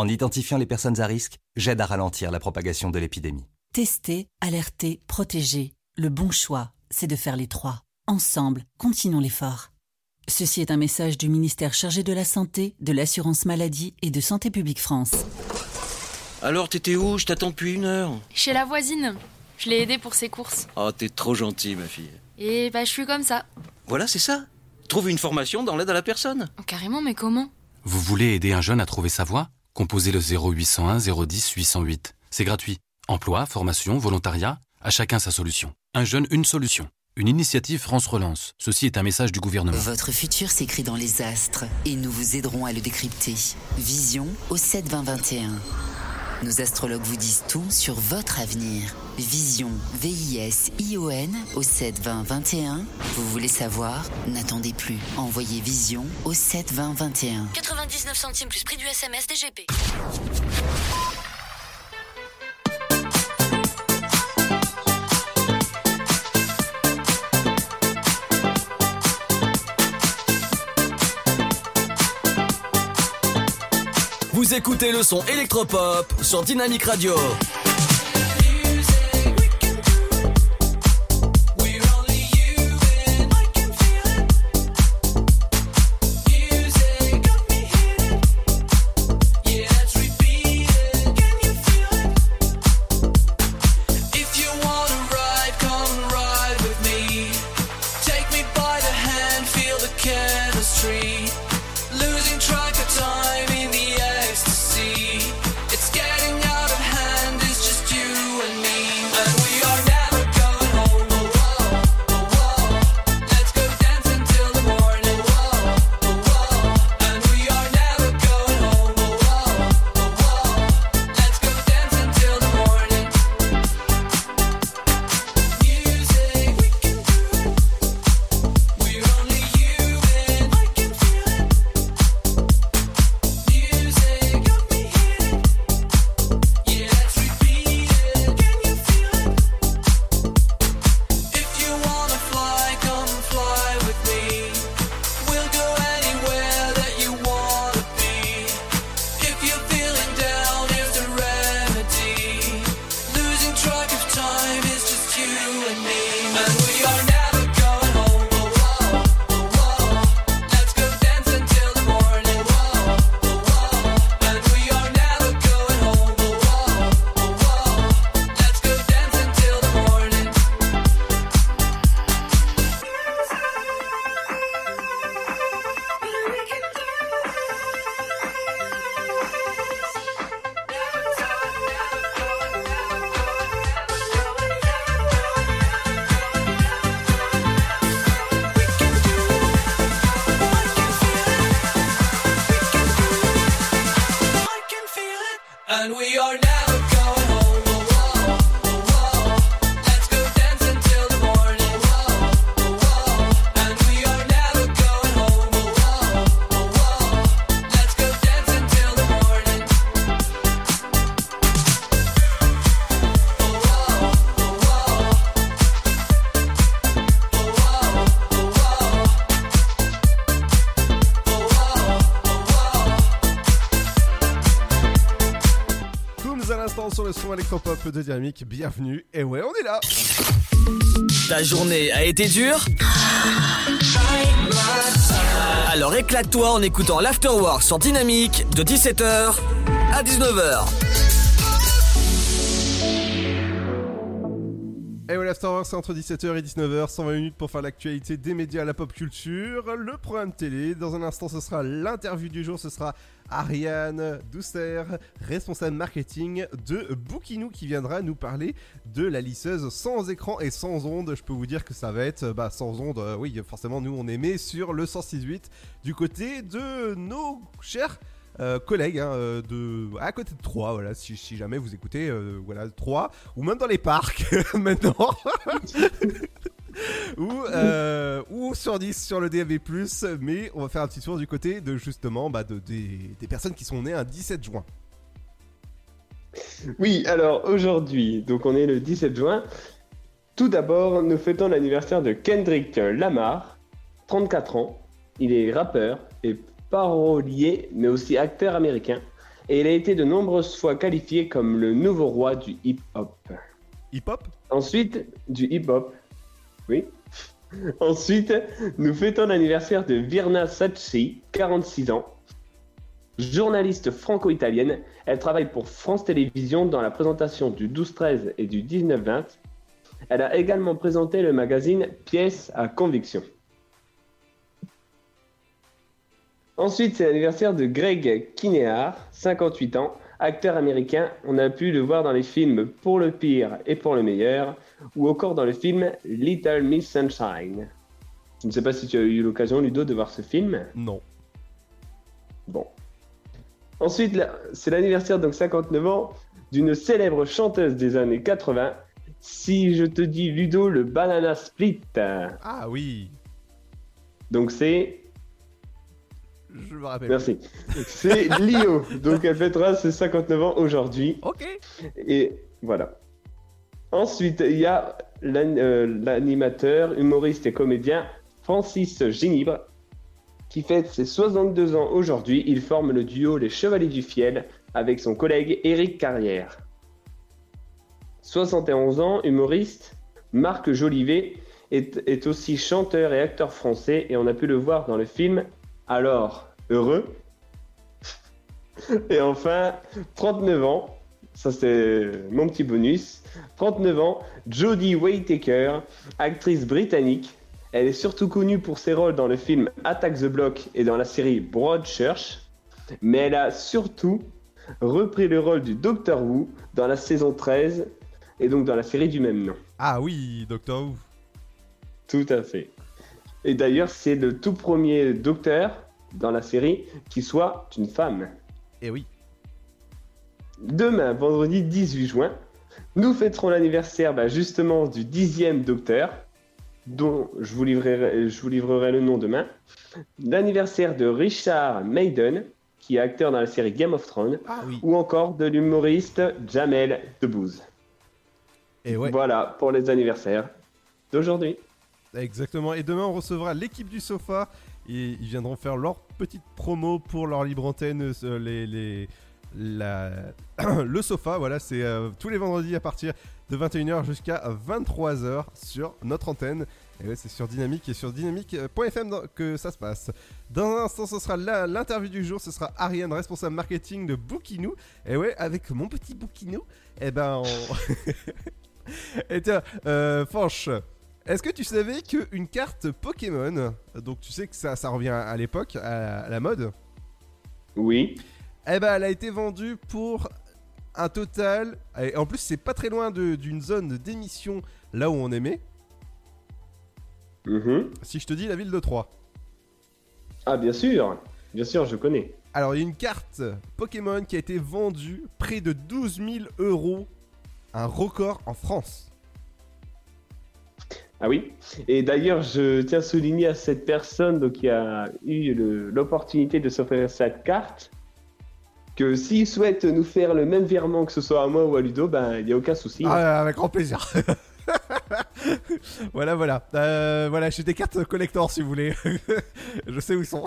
en identifiant les personnes à risque, j'aide à ralentir la propagation de l'épidémie. Tester, alerter, protéger. Le bon choix, c'est de faire les trois. Ensemble, continuons l'effort. Ceci est un message du ministère chargé de la Santé, de l'Assurance Maladie et de Santé Publique France. Alors, t'étais où? Je t'attends depuis une heure. Chez la voisine. Je l'ai aidée pour ses courses. Oh, t'es trop gentil, ma fille. Et bah, je suis comme ça. Voilà, c'est ça. Trouve une formation dans l'aide à la personne. Oh, carrément, mais comment? Vous voulez aider un jeune à trouver sa voie? Composez le 0801 010 808. C'est gratuit. Emploi, formation, volontariat, à chacun sa solution. Un jeune, une solution. Une initiative France Relance. Ceci est un message du gouvernement. Votre futur s'écrit dans les astres et nous vous aiderons à le décrypter. Vision au 7 20 21. Nos astrologues vous disent tout sur votre avenir. Vision, V-I-S-I-O-N au 7 20 21. Vous voulez savoir? N'attendez plus. Envoyez Vision au 7 20 21. 99 centimes plus prix du SMS DGP. Écoutez le son électropop sur Dynamic Radio. Son électropop de Dynamique, bienvenue. Et ouais, on est là. Ta journée a été dure Alors éclate-toi en écoutant l'Afterwork sur Dynamique de 17h à 19h. Et ouais, l'Afterwork, c'est entre 17h et 19h, 120 minutes pour faire l'actualité des médias, la pop culture, le programme télé. Dans un instant, ce sera l'interview du jour, ce sera Ariane Douster, responsable marketing de Bookinou, qui viendra nous parler de la lisseuse sans écran et sans ondes. Je peux vous dire que ça va être bah, sans ondes. euh, oui, forcément, nous, on aimait sur le 106.8 du côté de nos chers euh, collègues hein, euh, de à côté de Troyes voilà si, jamais vous écoutez voilà Troyes ou même dans les parcs maintenant ou, euh, ou sur 10 sur le DAB+, mais on va faire un petit tour du côté de justement bah, de, des, des personnes qui sont nées un 17 juin. Oui, alors aujourd'hui, donc on est le 17 juin. Tout d'abord, nous fêtons l'anniversaire de Kendrick Lamar, 34 ans. Il est rappeur et parolier, mais aussi acteur américain. Et il a été de nombreuses fois qualifié comme le nouveau roi du hip-hop. Hip-hop? Ensuite, du hip-hop. Ensuite, nous fêtons l'anniversaire de Virna Sacchi, 46 ans. Journaliste franco-italienne, elle travaille pour France Télévisions dans la présentation du 12-13 et du 19-20. Elle a également présenté le magazine Pièces à conviction. Ensuite, c'est l'anniversaire de Greg Kinnear, 58 ans, acteur américain. On a pu le voir dans les films Pour le pire et pour le meilleur, ou encore dans le film Little Miss Sunshine. Je ne sais pas si tu as eu l'occasion, Ludo, de voir ce film. Non. Bon. Ensuite, c'est l'anniversaire, donc 59 ans, d'une célèbre chanteuse des années 80. Si je te dis Ludo, le Banana Split. Ah oui. Donc c'est Je me rappelle. Merci. C'est Lio. Donc elle fêtera ses 59 ans aujourd'hui. Ok. Et voilà. Ensuite, il y a euh, l'animateur, humoriste et comédien Francis Ginibre qui fête ses 62 ans aujourd'hui. Il forme le duo Les Chevaliers du Fiel avec son collègue Éric Carrière. 71 ans, humoriste, Marc Jolivet est, est aussi chanteur et acteur français et on a pu le voir dans le film Alors, heureux Et enfin, 39 ans, ça c'est mon petit bonus, 39 ans, Jodie Whittaker, actrice britannique. Elle est surtout connue pour ses rôles dans le film Attack the Block et dans la série Broadchurch, mais elle a surtout repris le rôle du Docteur Who dans la saison 13 et donc dans la série du même nom. Ah oui, Doctor Who. Tout à fait. Et d'ailleurs, c'est le tout premier docteur dans la série qui soit une femme. Et oui. Demain, vendredi 18 juin, nous fêterons l'anniversaire bah, justement du dixième docteur, dont je vous, livrerai, je vous livrerai le nom demain. L'anniversaire de Richard Maiden, qui est acteur dans la série Game of Thrones, Ah oui. ou encore de l'humoriste Jamel Debbouze. Et ouais. Voilà pour les anniversaires d'aujourd'hui. Exactement. Et demain, on recevra l'équipe du sofa. Et ils viendront faire leur petite promo pour leur libre antenne. euh, les, les- le sofa, voilà, c'est euh, tous les vendredis à partir de 21h jusqu'à 23h sur notre antenne. Et ouais, c'est sur Dynamique et sur dynamique.fm que ça se passe. Dans un instant, ce sera l'interview du jour. Ce sera Ariane, responsable marketing de Bookinou. Et ouais, avec mon petit Bookinou, eh ben, on... Et tiens, euh, Fanche, est-ce que tu savais qu'une carte Pokémon, donc tu sais que ça, ça revient à l'époque, à la mode? Oui. Eh ben, elle a été vendue pour un total. Et en plus, c'est pas très loin d'une zone d'émission là où on aimait. Mhm. Si je te dis la ville de Troyes. Ah, bien sûr. Bien sûr, je connais. Alors, il y a une carte Pokémon qui a été vendue près de 12 000 euros. Un record en France. Ah oui. Et d'ailleurs, je tiens à souligner à cette personne donc, qui a eu l'opportunité de s'offrir cette carte que s'il souhaite nous faire le même virement que ce soit à moi ou à Ludo, ben il n'y a aucun souci. Ah, avec grand plaisir. voilà, voilà. Euh, voilà, j'ai des cartes collector si vous voulez. Je sais où ils sont.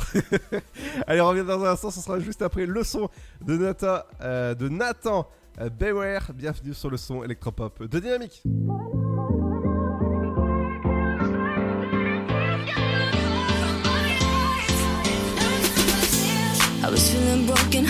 Allez, on revient dans un instant. Ce sera juste après le son de Nathan, euh, de Nathan euh, Beware. Bienvenue sur le son électropop de Dynamique. I was feeling broken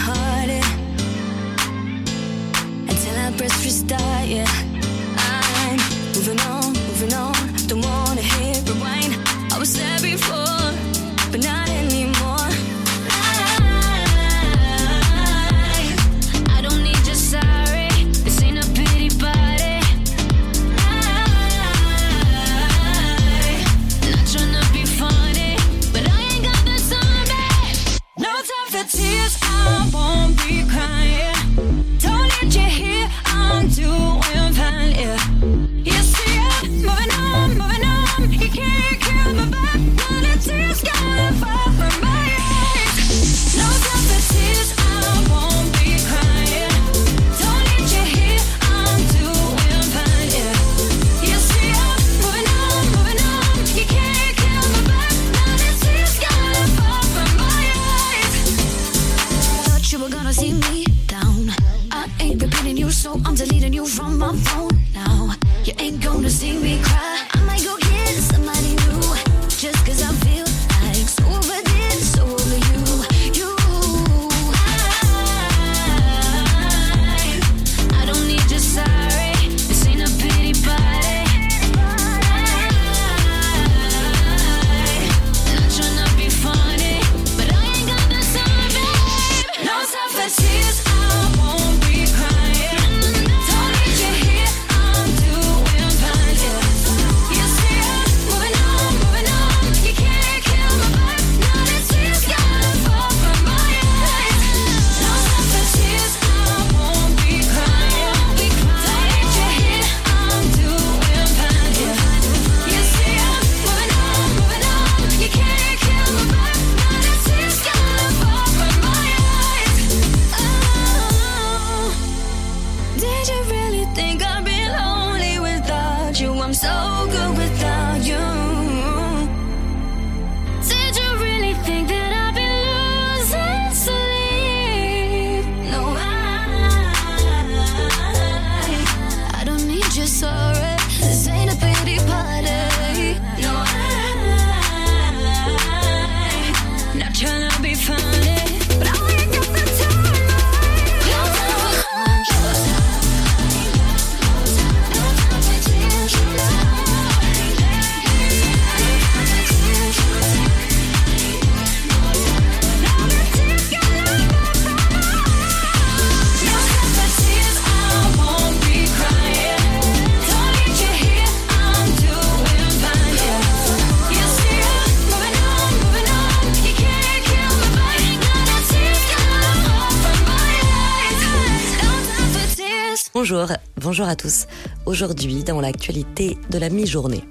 Bonjour, à tous. Aujourd'hui, dans l'actualité de la mi-journée.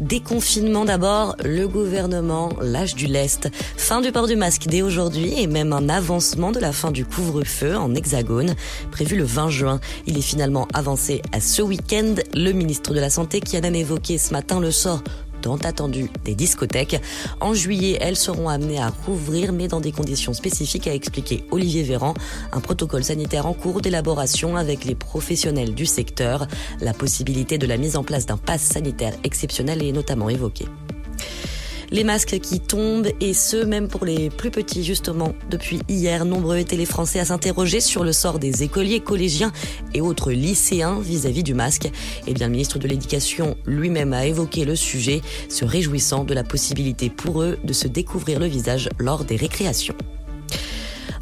Déconfinement d'abord, le gouvernement lâche du lest. Fin du port du masque dès aujourd'hui et même un avancement de la fin du couvre-feu en hexagone, prévu le 20 juin. Il est finalement avancé à ce week-end. Le ministre de la Santé qui a même évoqué ce matin le sort tant attendu des discothèques. En juillet, elles seront amenées à rouvrir, mais dans des conditions spécifiques, a expliqué Olivier Véran. Un protocole sanitaire en cours d'élaboration avec les professionnels du secteur. La possibilité de la mise en place d'un pass sanitaire exceptionnel est notamment évoquée. Les masques qui tombent, et ce, même pour les plus petits, justement. Depuis hier, nombreux étaient les Français à s'interroger sur le sort des écoliers, collégiens et autres lycéens vis-à-vis du masque. Eh bien, le ministre de l'Éducation lui-même a évoqué le sujet, se réjouissant de la possibilité pour eux de se découvrir le visage lors des récréations.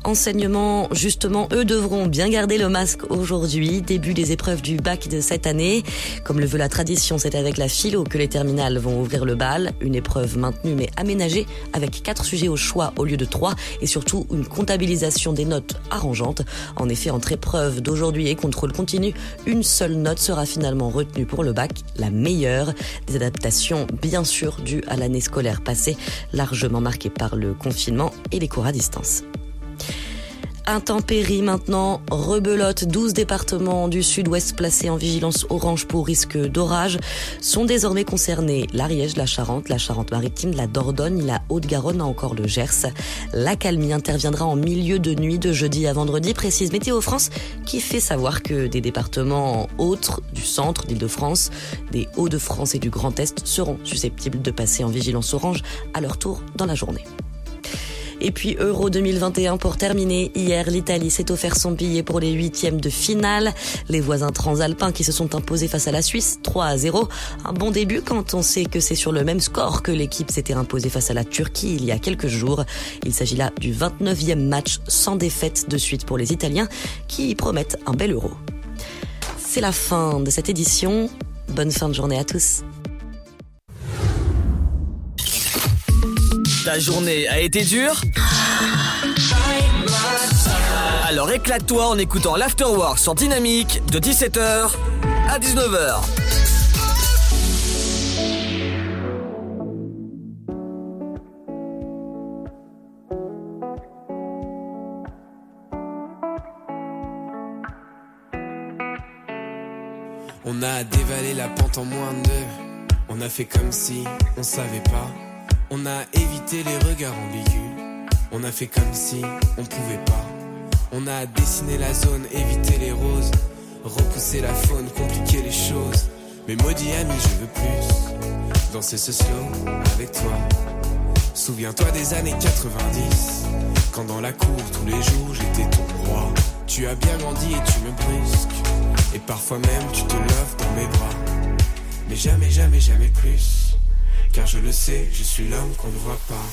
Enseignement, justement, eux devront bien garder le masque aujourd'hui, début des épreuves du bac de cette année. Comme le veut la tradition, c'est avec la philo que les terminales vont ouvrir le bal, une épreuve maintenue mais aménagée avec quatre sujets au choix au lieu de trois et surtout une comptabilisation des notes arrangeante. En effet, entre épreuves d'aujourd'hui et contrôle continu, une seule note sera finalement retenue pour le bac, la meilleure. Des adaptations bien sûr dues à l'année scolaire passée, largement marquée par le confinement et les cours à distance. Intempéries maintenant, rebelote, 12 départements du sud-ouest placés en vigilance orange pour risque d'orage sont désormais concernés. L'Ariège, la Charente, la Charente-Maritime, la Dordogne, la Haute-Garonne, encore le Gers. La calmie interviendra en milieu de nuit de jeudi à vendredi, précise Météo France, qui fait savoir que des départements autres du centre d'Île-de-France, des Hauts-de-France et du Grand Est seront susceptibles de passer en vigilance orange à leur tour dans la journée. Et puis Euro 2021 pour terminer. Hier, l'Italie s'est offert son billet pour les huitièmes de finale. Les voisins transalpins qui se sont imposés face à la Suisse, 3 à 0. Un bon début quand on sait que c'est sur le même score que l'équipe s'était imposée face à la Turquie il y a quelques jours. Il s'agit là du 29e match sans défaite de suite pour les Italiens qui promettent un bel Euro. C'est la fin de cette édition. Bonne fin de journée à tous. Ta journée a été dure Alors éclate-toi en écoutant l'Afterwork sur Dynamique de 17h à 19h. On a dévalé la pente en moins de deux. On a fait comme si on savait pas. On a évité les regards ambigus. On a fait comme si on pouvait pas. On a dessiné la zone, évité les roses. Repousser la faune, compliquer les choses. Mais maudit ami, je veux plus. Danser ce slow avec toi. Souviens-toi des années 90. Quand dans la cour, tous les jours, j'étais ton roi. Tu as bien grandi et tu me brusques. Et parfois même, tu te loves dans mes bras. Mais jamais, jamais, jamais plus. Car je le sais, je suis l'homme qu'on ne voit pas.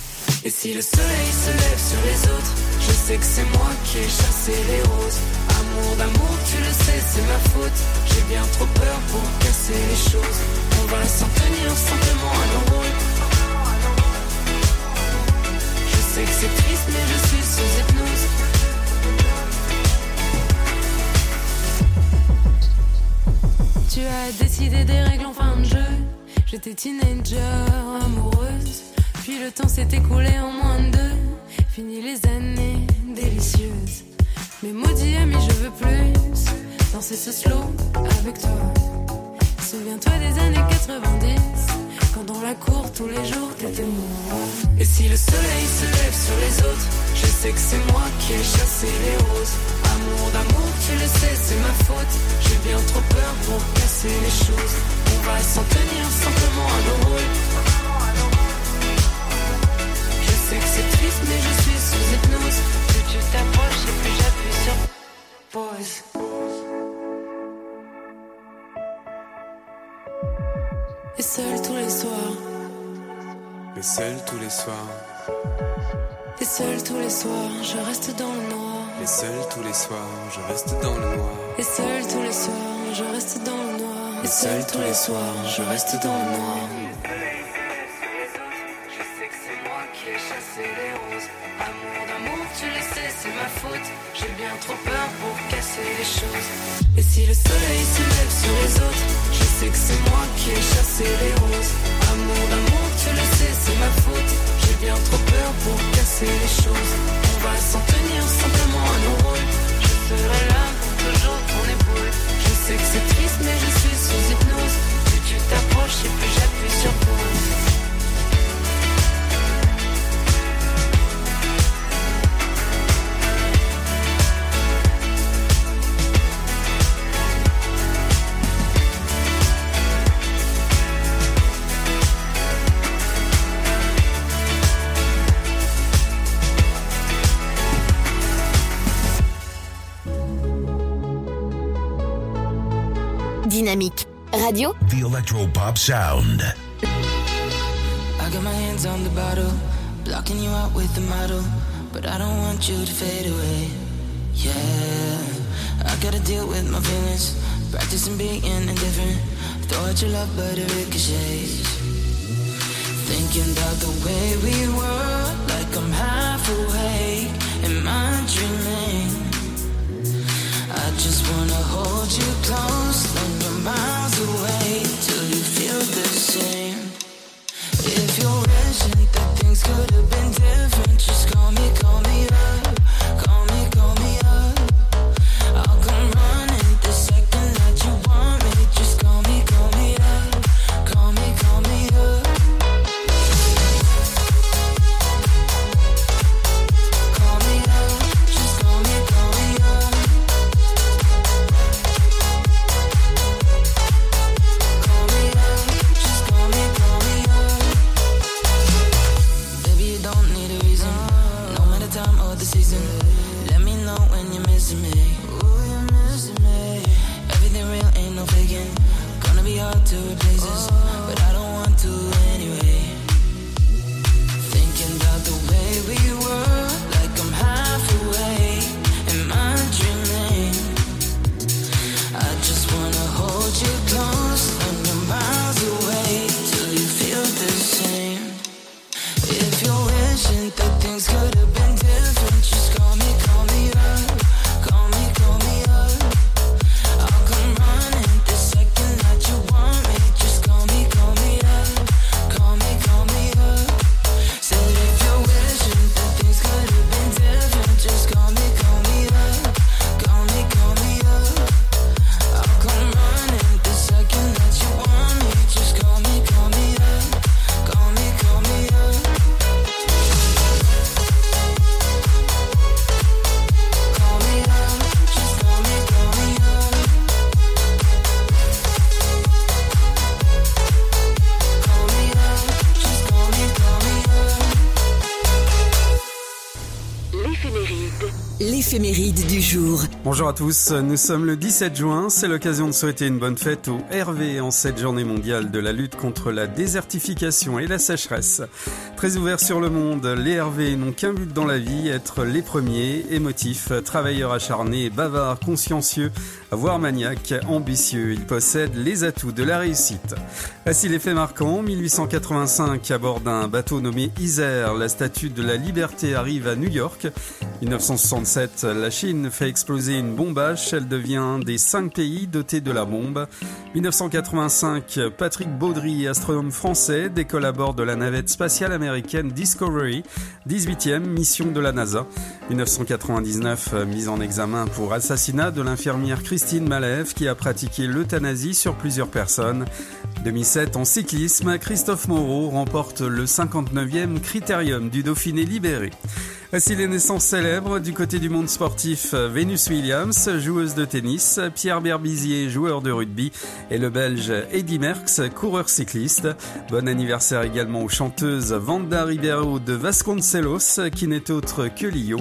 Et si le soleil se lève sur les autres, je sais que c'est moi qui ai chassé les roses. Amour d'amour, tu le sais, c'est ma faute. J'ai bien trop peur pour casser les choses. On va s'en tenir simplement à nos. Je sais que c'est triste, mais je suis sous hypnose. Tu as décidé des règles en fin de jeu. J'étais teenager, amoureuse. Puis le temps s'est écoulé en moins de deux. Fini les années délicieuses. Mais maudit ami, je veux plus danser ce slow avec toi. Souviens-toi des années 90. Dans la cour tous les jours t'étais moi. Et si le soleil se lève sur les autres, je sais que c'est moi qui ai chassé les roses. Amour d'amour, tu le sais, c'est ma faute. J'ai bien trop peur pour casser les choses. On va s'en tenir simplement à nos rôles. Seul tous les soirs, je reste dans le noir. Je sais que c'est moi qui ai chassé les roses. Amour d'amour, tu le sais, c'est ma faute. J'ai bien trop peur pour casser les choses. Et si le soleil se lève sur les autres, je sais que c'est moi qui ai chassé les roses. Amour d'amour, tu le sais, c'est ma faute. J'ai bien trop peur pour casser les choses. On va s'en tenir simplement à nos rôles. Je serai là sais que c'est triste, mais je suis sous hypnose. Plus tu t'approches et plus j'appuie sur pause. Dynamique Radio. The Electropop Sound. I got my hands on the bottle, blocking you out with the model. but I don't want you to fade away. Yeah, I gotta deal with my feelings, practicing being indifferent. Throw out your love, but it ricochets. Thinking about the way we were, like I'm half awake. Am I dreaming? I just wanna hold you close, like you're miles away, till you feel the same. If you're wishing that things could have been different, just call me, call me up, Bonjour à tous, nous sommes le 17 juin, c'est l'occasion de souhaiter une bonne fête au Hervé en cette journée mondiale de la lutte contre la désertification et la sécheresse. Très ouvert sur le monde, les Hervé n'ont qu'un but dans la vie, être les premiers, émotifs, travailleurs acharnés, bavards, consciencieux, voire maniaques, ambitieux. Ils possèdent les atouts de la réussite. Voici les faits marquants. 1885, à bord d'un bateau nommé Isère, la statue de la liberté arrive à New York. 1967, la Chine fait exploser une bombe H. Elle devient un des cinq pays dotés de la bombe. 1985, Patrick Baudry, astronome français, décolle à bord de la navette spatiale américaine Discovery, 18e mission de la NASA. 1999, mise en examen pour assassinat de l'infirmière Christine Malev qui a pratiqué l'euthanasie sur plusieurs personnes. 2007, en cyclisme, Christophe Moreau remporte le 59e critérium du Dauphiné libéré. Voici les naissances célèbres du côté du monde sportif. Venus Williams, joueuse de tennis, Pierre Berbizier, joueur de rugby, et le Belge Eddy Merckx, coureur cycliste. Bon anniversaire également aux chanteuses Vanda Ribeiro de Vasconcelos, qui n'est autre que Lio,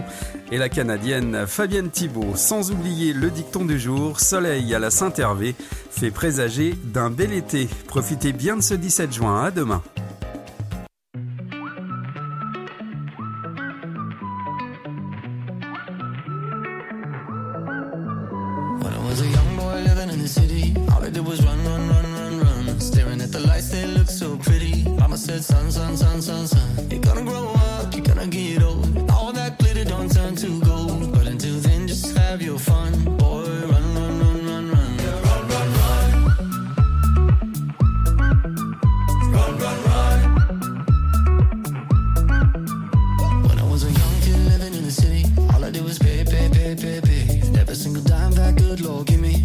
et la Canadienne Fabienne Thibault. Sans oublier le dicton du jour, soleil à la Saint-Hervé, fait présager d'un bel été. Profitez bien de ce 17 juin. À demain. All I did was run, run, run, run, run. Staring at the lights, they look so pretty. Mama said, son, son, son, son, son. You're gonna grow up, you're gonna get old. All that glitter don't turn to gold. But until then, just have your fun. Boy, run, run, run, run, run. Run, run, run. Run, run. When I was a young kid living in the city, all I did was pay, pay, pay, pay, pay. And every single dime that good Lord give me,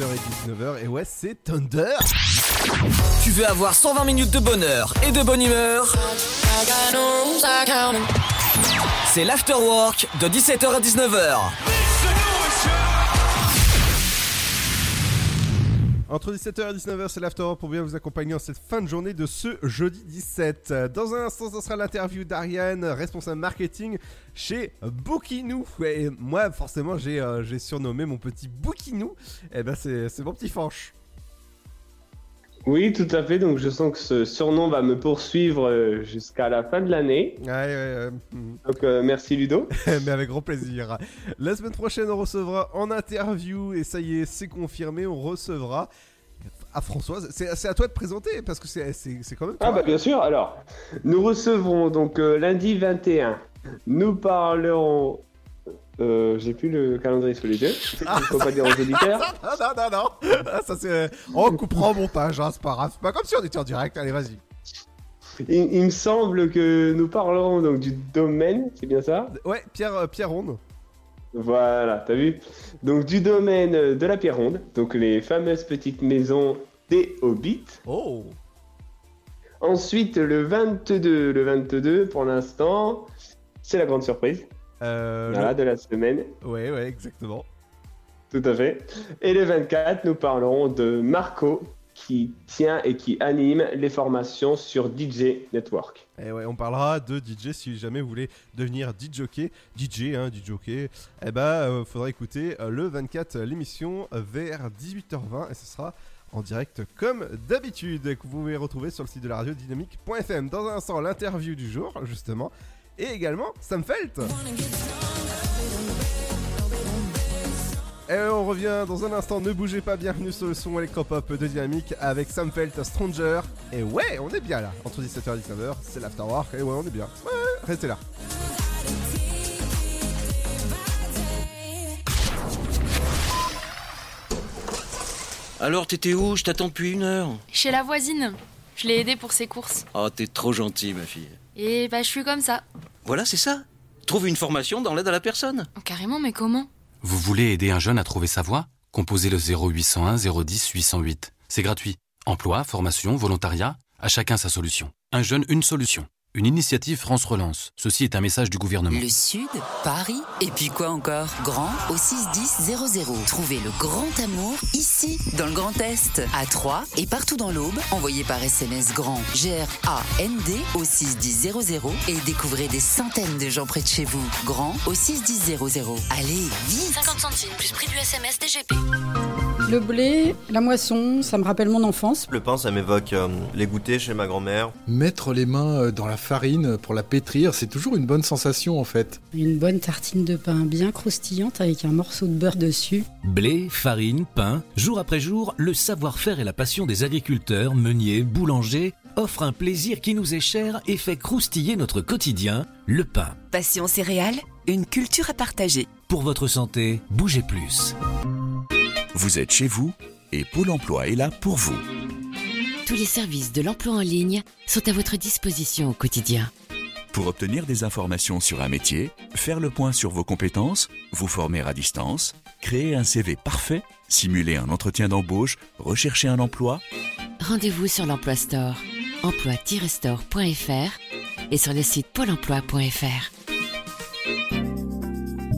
et 19h. Et ouais, c'est Thunder. Tu veux avoir 120 minutes de bonheur et de bonne humeur? C'est l'afterwork de 17h à 19h. Entre 17h et 19h, c'est l'afterwork pour bien vous accompagner en cette fin de journée de ce jeudi 17. Dans un instant, ce sera l'interview d'Ariane, responsable marketing chez Bookinou. Et moi, forcément, j'ai euh, surnommé mon petit Bookinou Kinou, eh ben c'est mon petit fanche. Oui, tout à fait. Donc, je sens que ce surnom va me poursuivre euh, jusqu'à la fin de l'année. Donc, euh, merci Ludo. Mais avec grand plaisir. La semaine prochaine, on recevra en interview, et ça y est, c'est confirmé, on recevra à Françoise. C'est à toi de présenter, parce que c'est quand même. Ah, bah bien sûr. Alors, nous recevrons donc euh, lundi 21, nous parlerons euh, j'ai plus le calendrier sous les yeux. Ah, faut pas dire aux non, non, non, non. Euh, on coupera au montage, hein, c'est pas grave. C'est pas comme si on était en direct. Allez, vas-y. Il, me semble que nous parlerons donc du domaine, c'est bien ça? Ouais, Pierre, euh, Pierre Ronde. Voilà, t'as vu? Donc du domaine de la Pierre Ronde, donc les fameuses petites maisons des Hobbits. Oh Ensuite, le 22, le 22 pour l'instant, c'est la grande surprise. Euh, voilà, de la semaine. Ouais, ouais, exactement. Tout à fait. Et le 24, nous parlerons de Marco, qui tient et qui anime les formations sur DJ Network. Et ouais, on parlera de DJ si jamais vous voulez devenir DJ, DJ, hein, DJ, eh ben, euh, faudra écouter euh, le 24 l'émission vers 18h20 et ce sera en direct comme d'habitude que vous pouvez retrouver sur le site de la radio dynamique.fm. Dans un instant, l'interview du jour, justement, et également Sam Felt. Et on revient dans un instant, ne bougez pas, bienvenue sur le son électropop de Dynamique avec Sam Felt, Stranger. Et ouais, on est bien là, entre 17h et 19h, c'est l'afterwork, et ouais, on est bien. Ouais, restez là. Alors, t'étais où? Je t'attends depuis une heure. Chez la voisine. Je l'ai aidée pour ses courses. Oh, t'es trop gentil, ma fille. Et bah, je suis comme ça. Voilà, c'est ça. Trouve une formation dans l'aide à la personne. Oh, carrément, mais comment? Vous voulez aider un jeune à trouver sa voie? Composez le 0801 010 808. C'est gratuit. Emploi, formation, volontariat, à chacun sa solution. Un jeune, une solution. Une initiative France Relance. Ceci est un message du gouvernement. Le Sud, Paris, et puis quoi encore? Grand au 61000. Trouvez le grand amour ici, dans le Grand Est, à Troyes et partout dans l'Aube. Envoyez par SMS grand G-R-A-N-D au 61000 et découvrez des centaines de gens près de chez vous. Grand au 61000. Allez, vite 50 centimes plus prix du SMS DGP. Le blé, la moisson, ça me rappelle mon enfance. Le pain, ça m'évoque euh, les goûters chez ma grand-mère. Mettre les mains euh, dans la farine pour la pétrir, c'est toujours une bonne sensation en fait. Une bonne tartine de pain bien croustillante avec un morceau de beurre dessus. Blé, farine, pain, jour après jour, le savoir-faire et la passion des agriculteurs, meuniers, boulangers offrent un plaisir qui nous est cher et fait croustiller notre quotidien, le pain. Passion céréales, une culture à partager. Pour votre santé, bougez plus. Vous êtes chez vous et Pôle emploi est là pour vous. Tous les services de l'emploi en ligne sont à votre disposition au quotidien. Pour obtenir des informations sur un métier, faire le point sur vos compétences, vous former à distance, créer un CV parfait, simuler un entretien d'embauche, rechercher un emploi, Rendez-vous sur l'Emploi Store, emploi-store.fr et sur le site pôle emploi.fr.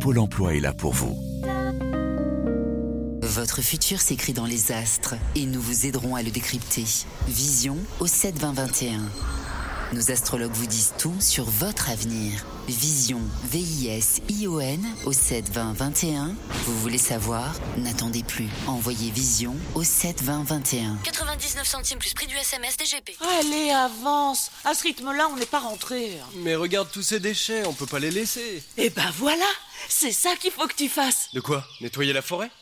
Pôle emploi est là pour vous. Votre futur s'écrit dans les astres et nous vous aiderons à le décrypter. Vision au 7 20 21. Nos astrologues vous disent tout sur votre avenir. Vision, V-I-S-I-O-N au 7 20 21. Vous voulez savoir? N'attendez plus. Envoyez Vision au 7 20 21. 99 centimes plus prix du SMS DGP. Allez, avance. À ce rythme-là, on n'est pas rentré. Mais regarde tous ces déchets, on peut pas les laisser. Eh ben voilà, c'est ça qu'il faut que tu fasses. De quoi? Nettoyer la forêt?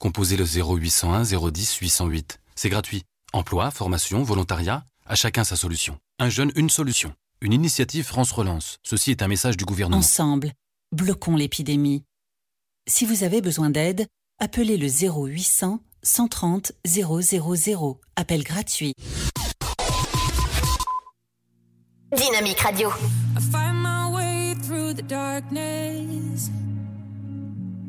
Composez le 0801 010 808. C'est gratuit. Emploi, formation, volontariat, à chacun sa solution. Un jeune, une solution. Une initiative France Relance. Ceci est un message du gouvernement. Ensemble, bloquons l'épidémie. Si vous avez besoin d'aide, appelez le 0800 130 000. Appel gratuit. Dynamique Radio. I find my way through the darkness.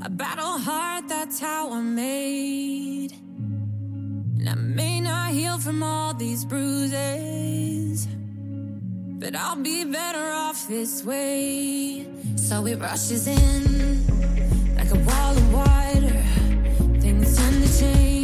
I battle hard, that's how I'm made. And I may not heal from all these bruises, but I'll be better off this way. So it rushes in like a wall of water. Things tend to change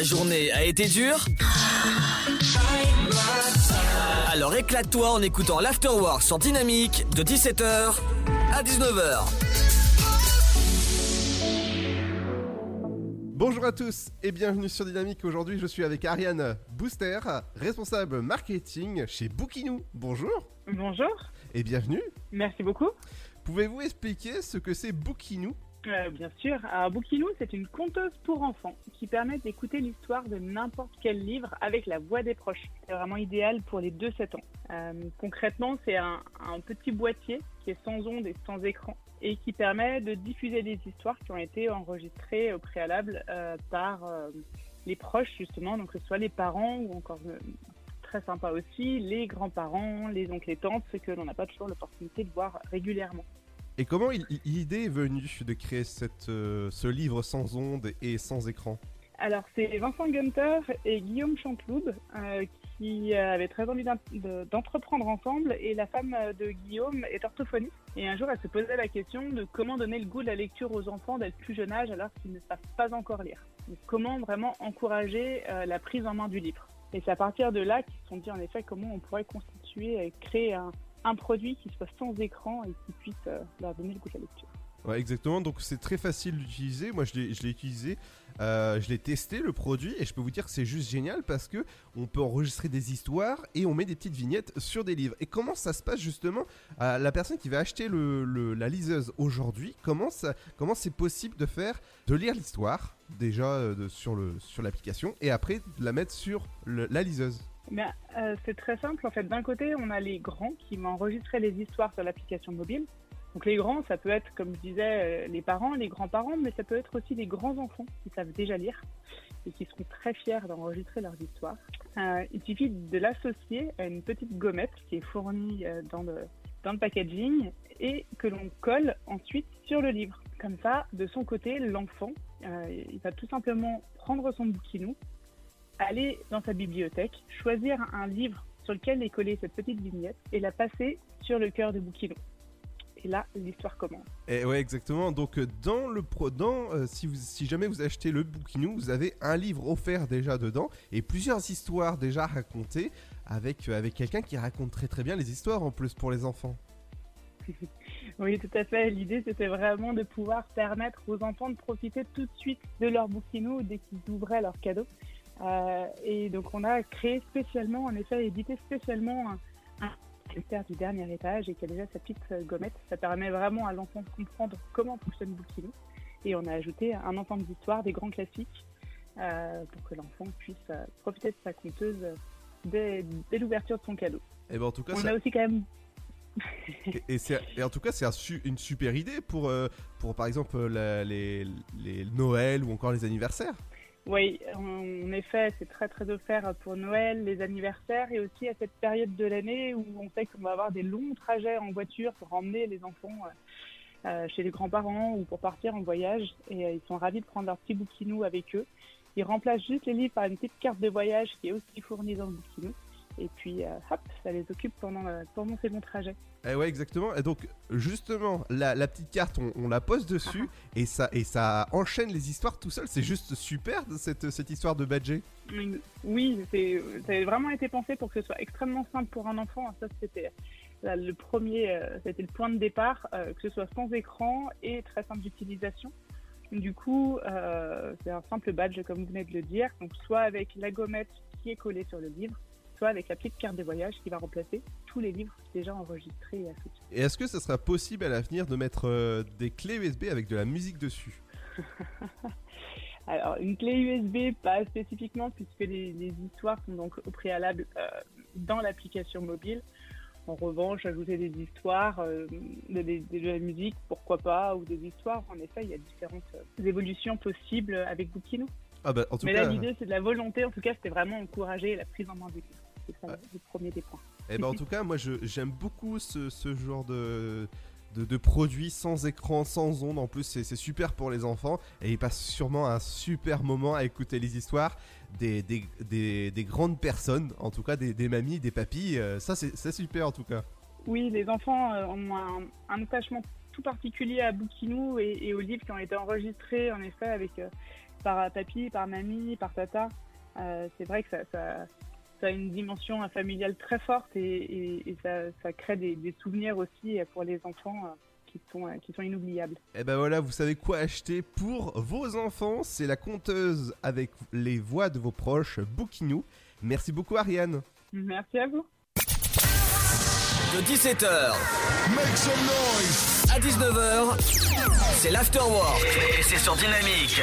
Ta journée a été dure Alors éclate-toi en écoutant l'Afterwork sur Dynamique de 17h à 19h. Bonjour à tous et bienvenue sur Dynamique. Aujourd'hui, je suis avec Ariane Booster, responsable marketing chez Bookinou. Bonjour Bonjour, et bienvenue. merci beaucoup. Pouvez-vous expliquer ce que c'est Bookinou? Euh, bien sûr, alors Bookinou, c'est une conteuse pour enfants qui permet d'écouter l'histoire de n'importe quel livre avec la voix des proches. C'est vraiment idéal pour les 2-7 ans. Euh, concrètement, c'est un, petit boîtier qui est sans ondes et sans écran et qui permet de diffuser des histoires qui ont été enregistrées au préalable euh, par les proches, justement, donc que ce soit les parents ou encore très sympa aussi, les grands-parents, les oncles et tantes, ceux que l'on n'a pas toujours l'opportunité de voir régulièrement. Et comment l'idée est venue de créer euh, ce livre sans ondes et sans écran? Alors, c'est Vincent Gunter et Guillaume Chanteloube euh, qui avaient très envie d'en- de- d'entreprendre ensemble. Et la femme de Guillaume est orthophoniste. Et un jour, elle se posait la question de comment donner le goût de la lecture aux enfants dès le plus jeune âge alors qu'ils ne savent pas encore lire. Comment vraiment encourager euh, la prise en main du livre? Et c'est à partir de là qu'ils se sont dit en effet comment on pourrait constituer et créer un, un produit qui soit sans écran et qui puisse leur donner le goût de la lecture. Exactement. Donc c'est très facile d'utiliser. Moi, je l'ai utilisé, euh, je l'ai testé le produit et je peux vous dire que c'est juste génial parce que on peut enregistrer des histoires et on met des petites vignettes sur des livres. Et comment ça se passe justement à La personne qui va acheter la liseuse aujourd'hui, comment c'est possible de faire, de lire l'histoire déjà euh, sur l'application et après de la mettre sur la liseuse? Euh, c'est très simple. En fait, d'un côté, on a les grands qui enregistrer les histoires sur l'application mobile. Donc les grands, ça peut être, comme je disais, euh, les parents, les grands-parents, mais ça peut être aussi les grands-enfants qui savent déjà lire et qui seront très fiers d'enregistrer leurs histoires. Euh, il suffit de l'associer à une petite gommette qui est fournie dans le, packaging et que l'on colle ensuite sur le livre. Comme ça, de son côté, l'enfant, il va tout simplement prendre son bouquinou, aller dans sa bibliothèque, choisir un livre sur lequel est collée cette petite vignette et la passer sur le cœur de bouquinou. Et là, l'histoire commence. Et ouais, exactement. Donc euh, dans le pro, dans, euh, si, vous, si jamais vous achetez le bouquinou, vous avez un livre offert déjà dedans et plusieurs histoires déjà racontées avec euh, avec quelqu'un qui raconte très très bien les histoires en plus pour les enfants. Oui, tout à fait. L'idée, c'était vraiment de pouvoir permettre aux enfants de profiter tout de suite de leur bouquinou dès qu'ils ouvraient leur cadeau. Euh, et donc, on a créé spécialement, en effet, édité spécialement un, un du dernier étage et qui a déjà sa petite euh, gommette. Ça permet vraiment à l'enfant de comprendre comment fonctionne bouquinou. Et on a ajouté un ensemble d'histoires, des grands classiques, euh, pour que l'enfant puisse profiter de sa conteuse dès, dès l'ouverture de son cadeau. Et ben en tout cas, On ça- a aussi quand même et, en tout cas, c'est un une super idée pour euh, pour par exemple la- les les Noël ou encore les anniversaires. Oui, en effet, c'est très très offert pour Noël, les anniversaires et aussi à cette période de l'année où on sait qu'on va avoir des longs trajets en voiture pour emmener les enfants euh, euh, chez les grands-parents ou pour partir en voyage. Et euh, ils sont ravis de prendre leur petit bouquinou avec eux. Ils remplacent juste les livres par une petite carte de voyage qui est aussi fournie dans le bouquinou. Et puis, euh, hop, ça les occupe pendant, euh, pendant ces longs trajets. Eh ouais, exactement. Et donc, justement, la, la petite carte, on, on la pose dessus et ça, et ça enchaîne les histoires tout seul. C'est juste super cette, cette histoire de badger. Oui, ça a vraiment été pensé pour que ce soit extrêmement simple pour un enfant. Ça, c'était le premier, euh, c'était le point de départ, que ce soit sans écran et très simple d'utilisation. Du coup, euh, c'est un simple badge, comme vous venez de le dire. Donc, soit avec la gommette qui est collée sur le livre, avec la petite carte de voyage qui va remplacer tous les livres déjà enregistrés et associés. Et est-ce que ça sera possible à l'avenir de mettre euh, des clés USB avec de la musique dessus? Alors, une clé USB, pas spécifiquement, puisque les, les histoires sont donc au préalable euh, dans l'application mobile. En revanche, ajouter des histoires, euh, de, de- de la musique, pourquoi pas, ou des histoires, en effet, il y a différentes euh, évolutions possibles avec Bookino. Ah bah, en tout Mais cas. là, l'idée, c'est de la volonté, en tout cas, c'était vraiment encourager la prise en main livre. C'est ça le premier des points. Eh ben, en tout cas, moi, j'aime beaucoup ce, ce genre de, de, de produit sans écran, sans ondes. En plus, c'est super pour les enfants. Et ils passent sûrement un super moment à écouter les histoires des, des, des, des grandes personnes, en tout cas des, des mamies, des papis. Euh, ça, c'est super, en tout cas. Oui, les enfants euh, ont un, un attachement tout particulier à Boukinou et, et aux livres qui ont été enregistrés, en effet, avec, euh, par papy, par mamie, par tata. C'est vrai que ça, ça, ça a une dimension familiale très forte et, et- et ça, ça crée des, des souvenirs aussi pour les enfants euh, qui, sont, euh, qui sont inoubliables. Et ben voilà, vous savez quoi acheter pour vos enfants. C'est la conteuse avec les voix de vos proches, Bookinou. Merci beaucoup, Ariane. Merci à vous. De 17h Make some noise à 19h, c'est l'afterwork et c'est sur Dynamique.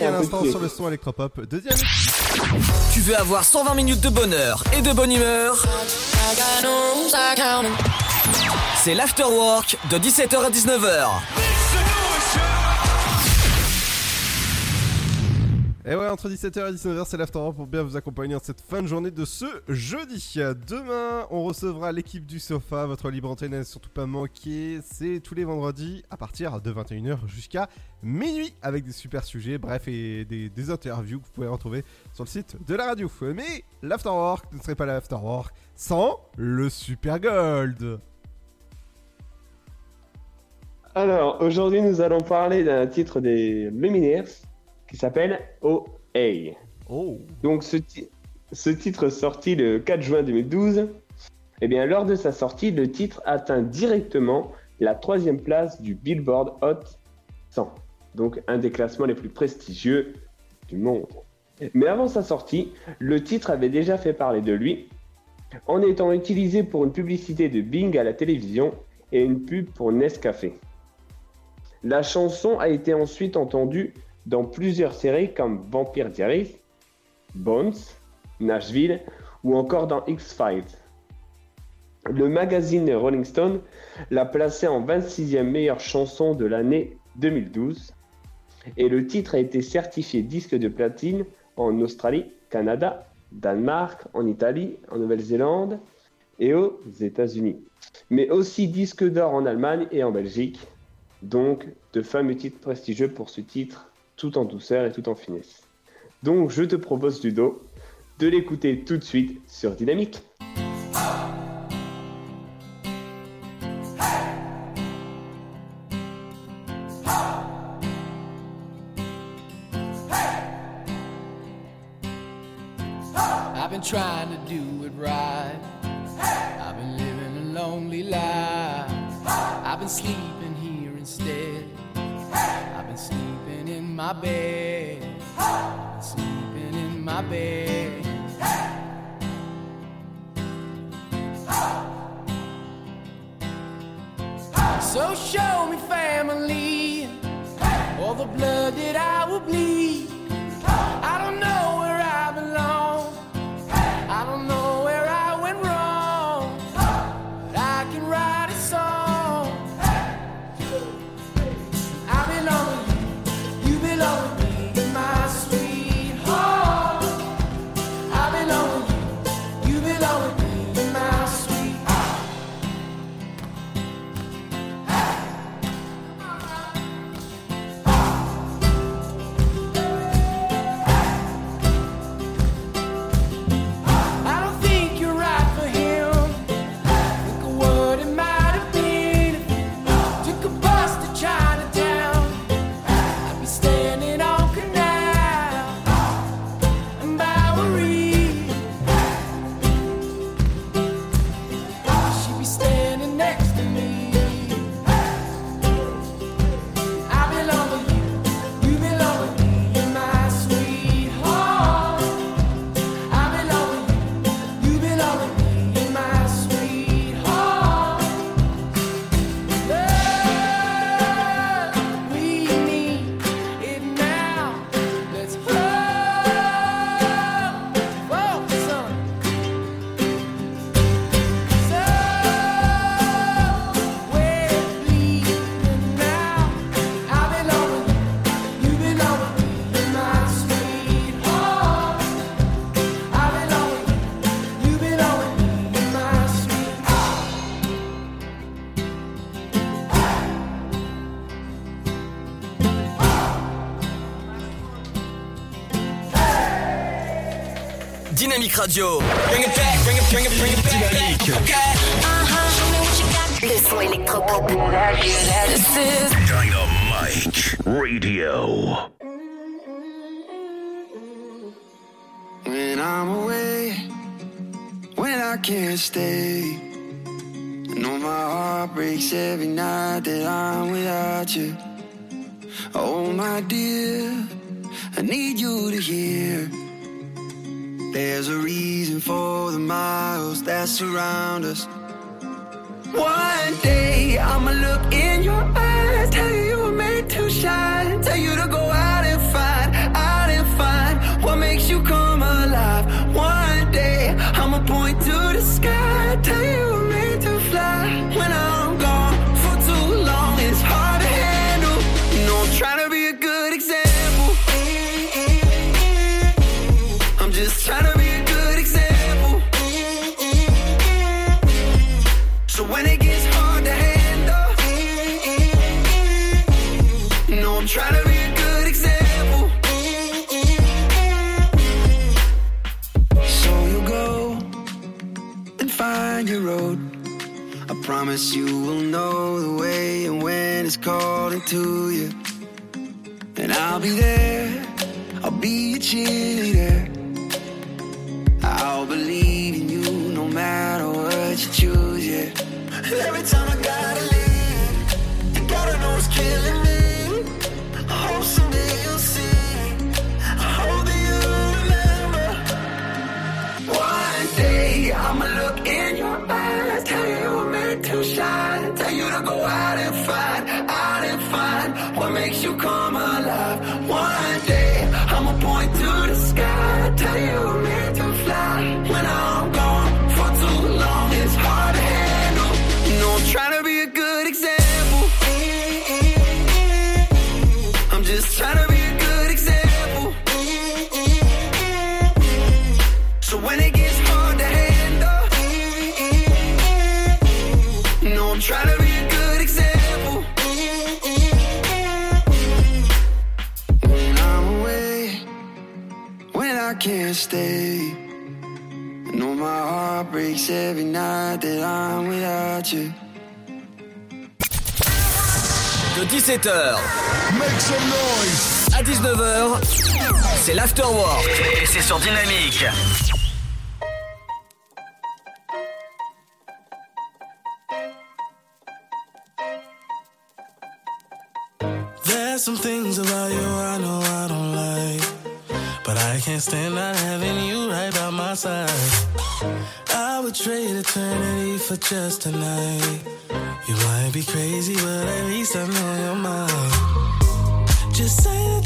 À l'instant sur le son électropop. Deuxième. Tu veux avoir 120 minutes de bonheur et de bonne humeur? C'est l'afterwork de 17h à 19h. Et ouais, entre 17h et 19h, c'est l'afterwork pour bien vous accompagner en cette fin de journée de ce jeudi. Demain, on recevra l'équipe du sofa, votre libre antenne à surtout pas manquer. C'est tous les vendredis à partir de 21h jusqu'à minuit avec des super sujets, bref, et des, interviews que vous pouvez retrouver sur le site de la radio. Mais l'afterwork ne serait pas l'afterwork sans le super gold. Alors, aujourd'hui, nous allons parler d'un titre des Lumineers qui s'appelle OA. Oh. Donc, ce, ti- ce titre sorti le 4 juin 2012, eh bien, lors de sa sortie, le titre atteint directement la troisième place du Billboard Hot 100, donc un des classements les plus prestigieux du monde. Mais avant sa sortie, le titre avait déjà fait parler de lui en étant utilisé pour une publicité de Bing à la télévision et une pub pour Nescafé. La chanson a été ensuite entendue dans plusieurs séries comme Vampire Diaries, Bones, Nashville ou encore dans X-Files. Le magazine Rolling Stone l'a placé en 26e meilleure chanson de l'année 2012 et le titre a été certifié disque de platine en Australie, Canada, Danemark, en Italie, en Nouvelle-Zélande et aux États-Unis, mais aussi disque d'or en Allemagne et en Belgique. Donc, de fameux titres prestigieux pour ce titre, tout en douceur et tout en finesse. Donc, je te propose, Ludo, de l'écouter tout de suite sur Dynamique. I've been trying to do it right. I've been living a lonely life. I've been sleeping my bed. I've sleeping in my bed. So show me family, all the blood that I will bleed. Radio. Bring it back, bring it, bring it, bring it back. Okay. Uh-huh. Le son électropop. Dynamite Radio. When I'm away, when I can't stay. I know my heart breaks every night that I'm tout. every night that I'm without you. De 17h, make some noise. À 19h, c'est l'afterwork. Et c'est sur Dynamique. There's some things about you I know I don't like. But I can't stand not having you right by my side. would trade eternity for just a night. You might be crazy, but at least I know you're mine. Just say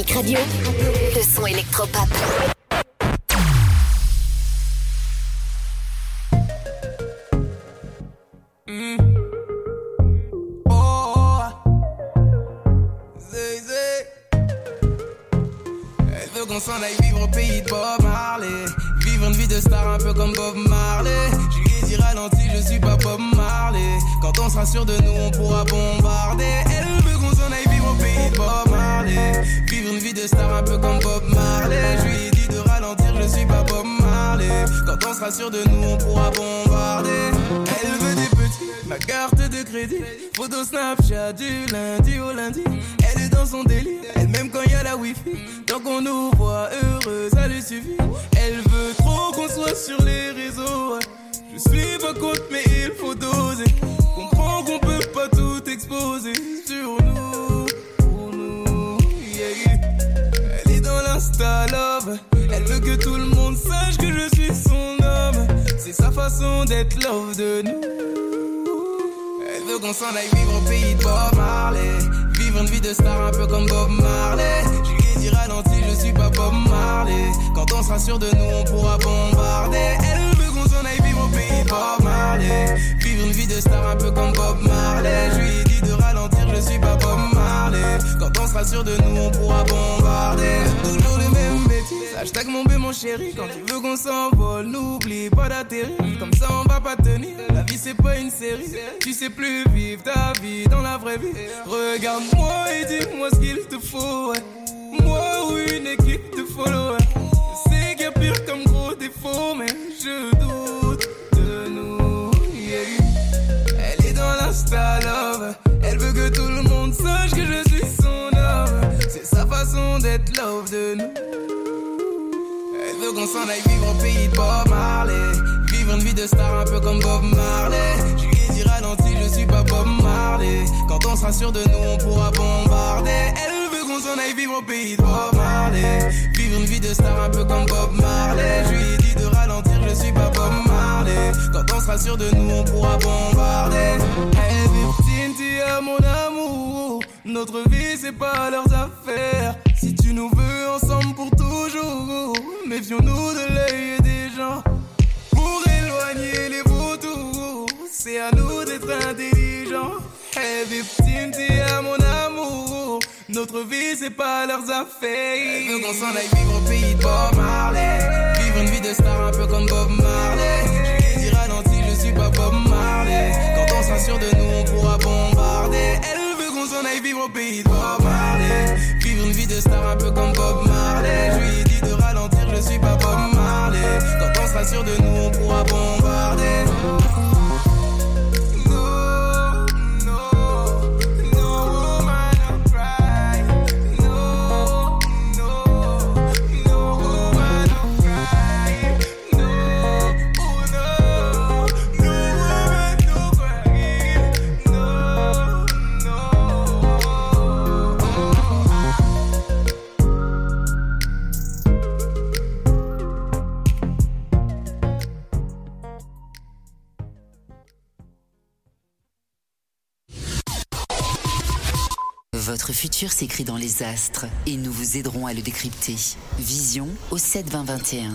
Dynamique Radio, le son électropop. Tant qu'on nous voit heureux, ça lui suffit. Elle veut trop qu'on soit sur les réseaux. Je suis pas contre, mais il faut doser. Comprends qu'on peut pas tout exposer sur nous, pour nous. Elle est dans l'insta love. Elle veut que tout le monde sache que je suis son homme. C'est sa façon d'être love de nous. Elle veut qu'on s'en aille vivre au pays de Bob Marley. Vivre une vie de star un peu comme Bob Marley. Dit ralenti, je suis pas Bob Marley. Quand on sera sûr de nous, on pourra bombarder. Elle veut qu'on s'en aille vivre au pays Bob Marley. Vivre une vie de star un peu comme Bob Marley. Je lui ai dit de ralentir, je suis pas Bob Marley. Quand on sera sûr de nous, on pourra bombarder. Toujours les mêmes bêtises. Hashtag mon bé, mon chéri. Quand tu veux qu'on s'envole, n'oublie pas d'atterrir. Comme ça, on va pas tenir. La vie, c'est pas une série. Tu sais plus vivre ta vie dans la vraie vie. Regarde-moi et dis-moi ce qu'il te faut. ouais. Moi ou une équipe de followers. Y a pire comme gros défaut, mais je doute de nous. Elle est dans l'insta love. Elle veut que tout le monde sache que je suis son homme. C'est sa façon d'être love de nous. Elle veut qu'on s'en aille vivre au pays de Bob Marley. Vivre une vie de star un peu comme Bob Marley. Je lui ai dit ralenti, je suis pas Bob Marley. Quand on sera sûr de nous, on pourra bombarder. Qu'on s'en aille vivre au pays de Bob Marley. Vivre une vie de star un peu comme Bob Marley. Je lui ai dit de ralentir, je suis pas Bob Marley. Quand on sera sûr de nous, on pourra bombarder. Hey, es mon amour. Notre vie, c'est pas leurs affaires. Si tu nous veux ensemble pour toujours, méfions-nous de l'œil des gens. Pour éloigner les vautours, c'est à nous d'être intelligents. Hey, victime, tu es mon amour. Notre vie, c'est pas leurs affaires. Elle veut qu'on s'en aille vivre au pays de Bob Marley. Vivre une vie de star un peu comme Bob Marley. Je dit ralenti, je suis pas Bob Marley. Quand on sûr de nous, on pourra bombarder. Elle veut qu'on s'en aille vivre au pays de Bob Marley. Vivre une vie de star un peu comme Bob Marley. Je lui ai dit de ralentir, je suis pas Bob Marley. Quand on sûr de nous, on pourra bombarder. Votre futur s'écrit dans les astres et nous vous aiderons à le décrypter. Vision au 72021.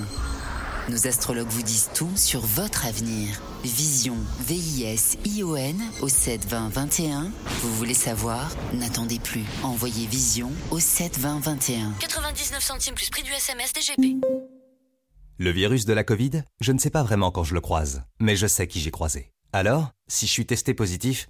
Nos astrologues vous disent tout sur votre avenir. Vision, V-I-S-I-O-N au 72021. Vous voulez savoir? N'attendez plus. Envoyez Vision au 72021. 99 centimes plus prix du SMS DGP. Le virus de la Covid, je ne sais pas vraiment quand je le croise, mais je sais qui j'ai croisé. Alors, si je suis testé positif,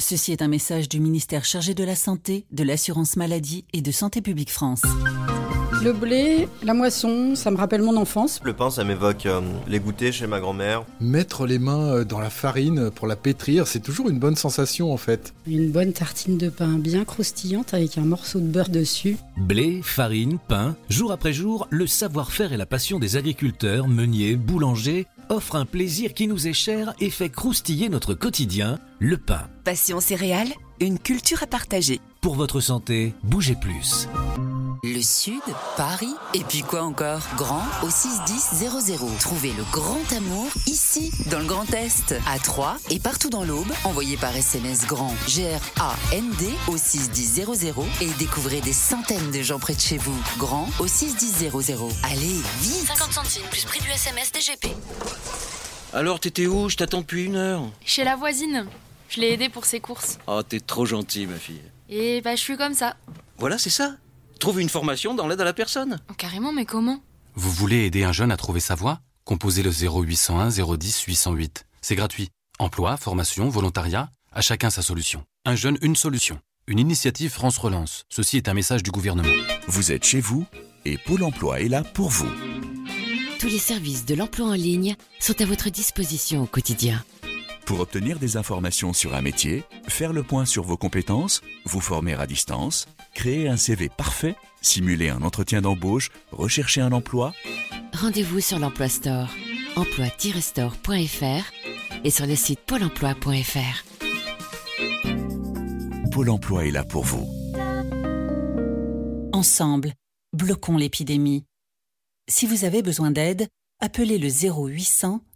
Ceci est un message du ministère chargé de la Santé, de l'Assurance Maladie et de Santé Publique France. Le blé, la moisson, ça me rappelle mon enfance. Le pain, ça m'évoque euh, les goûters chez ma grand-mère. Mettre les mains euh, dans la farine pour la pétrir, c'est toujours une bonne sensation en fait. Une bonne tartine de pain bien croustillante avec un morceau de beurre dessus. Blé, farine, pain, jour après jour, le savoir-faire et la passion des agriculteurs, meuniers, boulangers offrent un plaisir qui nous est cher et fait croustiller notre quotidien, le pain. Passion céréales, une culture à partager. Pour votre santé, bougez plus. Le Sud, Paris, et puis quoi encore? Grand au 61000. Trouvez le grand amour ici, dans le Grand Est, à Troyes et partout dans l'Aube. Envoyez par SMS grand G-R-A-N-D au 61000 et découvrez des centaines de gens près de chez vous. Grand au 61000. Allez, vite 50 centimes plus prix du SMS DGP. Alors, t'étais où? Je t'attends depuis une heure. Chez la voisine. Je l'ai aidée pour ses courses. Oh, t'es trop gentil, ma fille. Et bah, je suis comme ça. Voilà, c'est ça. Trouve une formation dans l'aide à la personne. Oh, carrément, mais comment? Vous voulez aider un jeune à trouver sa voie? Composez le 0801 010 808. C'est gratuit. Emploi, formation, volontariat. À chacun sa solution. Un jeune, une solution. Une initiative France Relance. Ceci est un message du gouvernement. Vous êtes chez vous et Pôle emploi est là pour vous. Tous les services de l'emploi en ligne sont à votre disposition au quotidien. Pour obtenir des informations sur un métier, faire le point sur vos compétences, vous former à distance, créer un CV parfait, simuler un entretien d'embauche, rechercher un emploi, Rendez-vous sur l'Emploi Store, emploi-store.fr et sur le site pôle emploi.fr. Pôle emploi est là pour vous. Ensemble, bloquons l'épidémie. Si vous avez besoin d'aide, appelez le 0800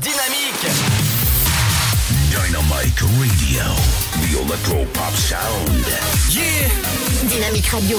Dynamique Dynamic Radio. The Electro Pop Sound. Yeah Dynamique Radio.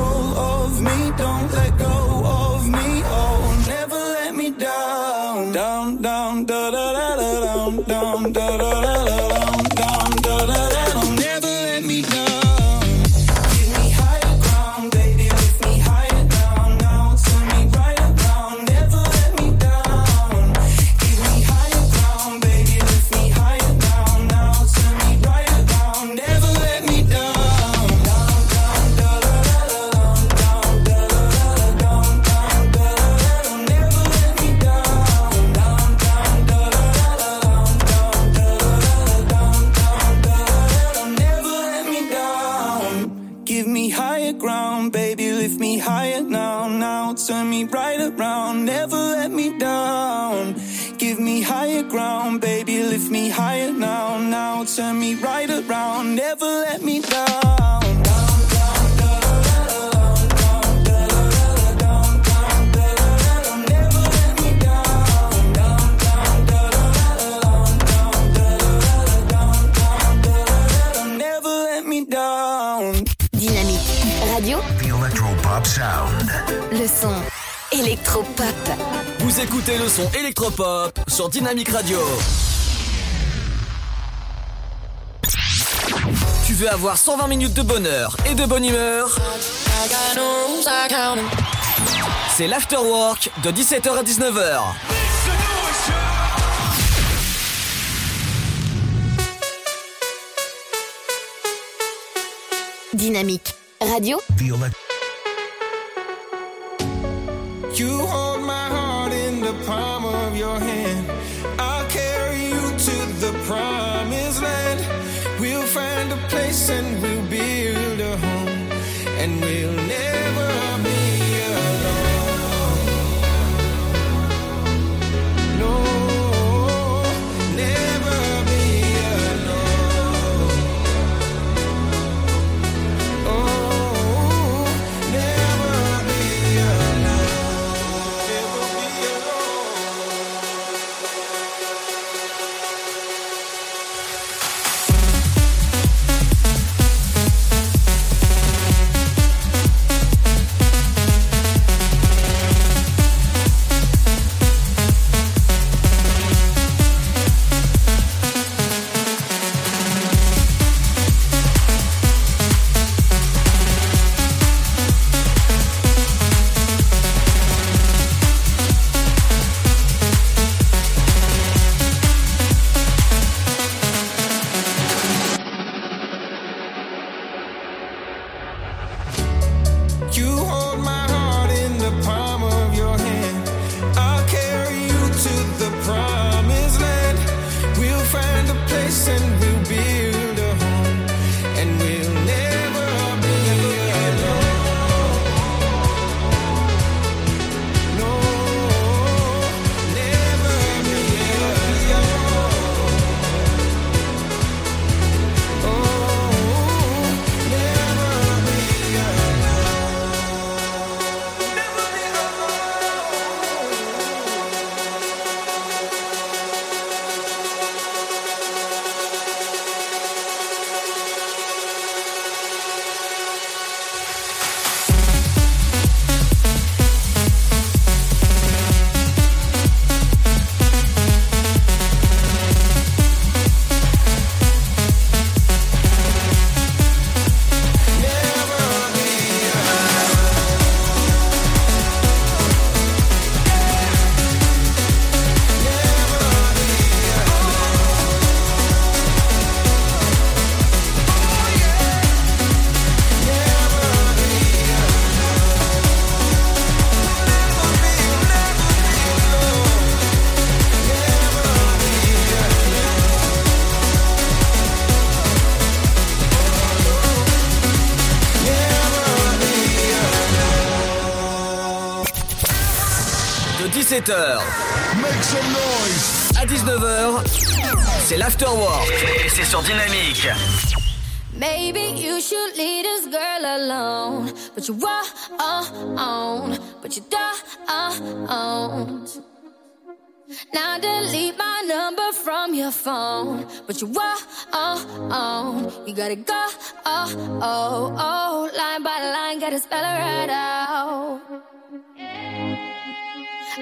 control Vous écoutez le son électropop sur Dynamique Radio. Tu veux avoir 120 minutes de bonheur et de bonne humeur? C'est l'afterwork de 17h à 19h. Dynamique Radio. Your hand. I'll carry you to the promised land. We'll find a place and we'll build a home. And we'll never 17h. Make some noise. À 19h, c'est l'afterwork. Et c'est sur Dynamique. Maybe you should leave this girl alone. But you on, but you don't. Now delete my number from your phone. But you on, you gotta go. Oh, oh, oh. Line by line, gotta spell it right out.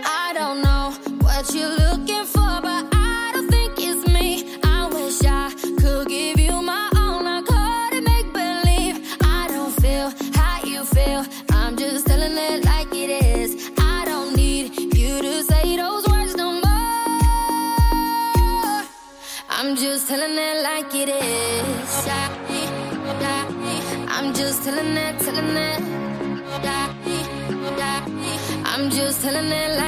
I don't know what you're looking for, but I don't think it's me. I wish I could give you my all. I couldn't make believe. I don't feel how you feel. I'm just telling it like it is. I don't need you to say those words no more. I'm just telling it like it is. I'm just telling it, telling it. I'm just telling it like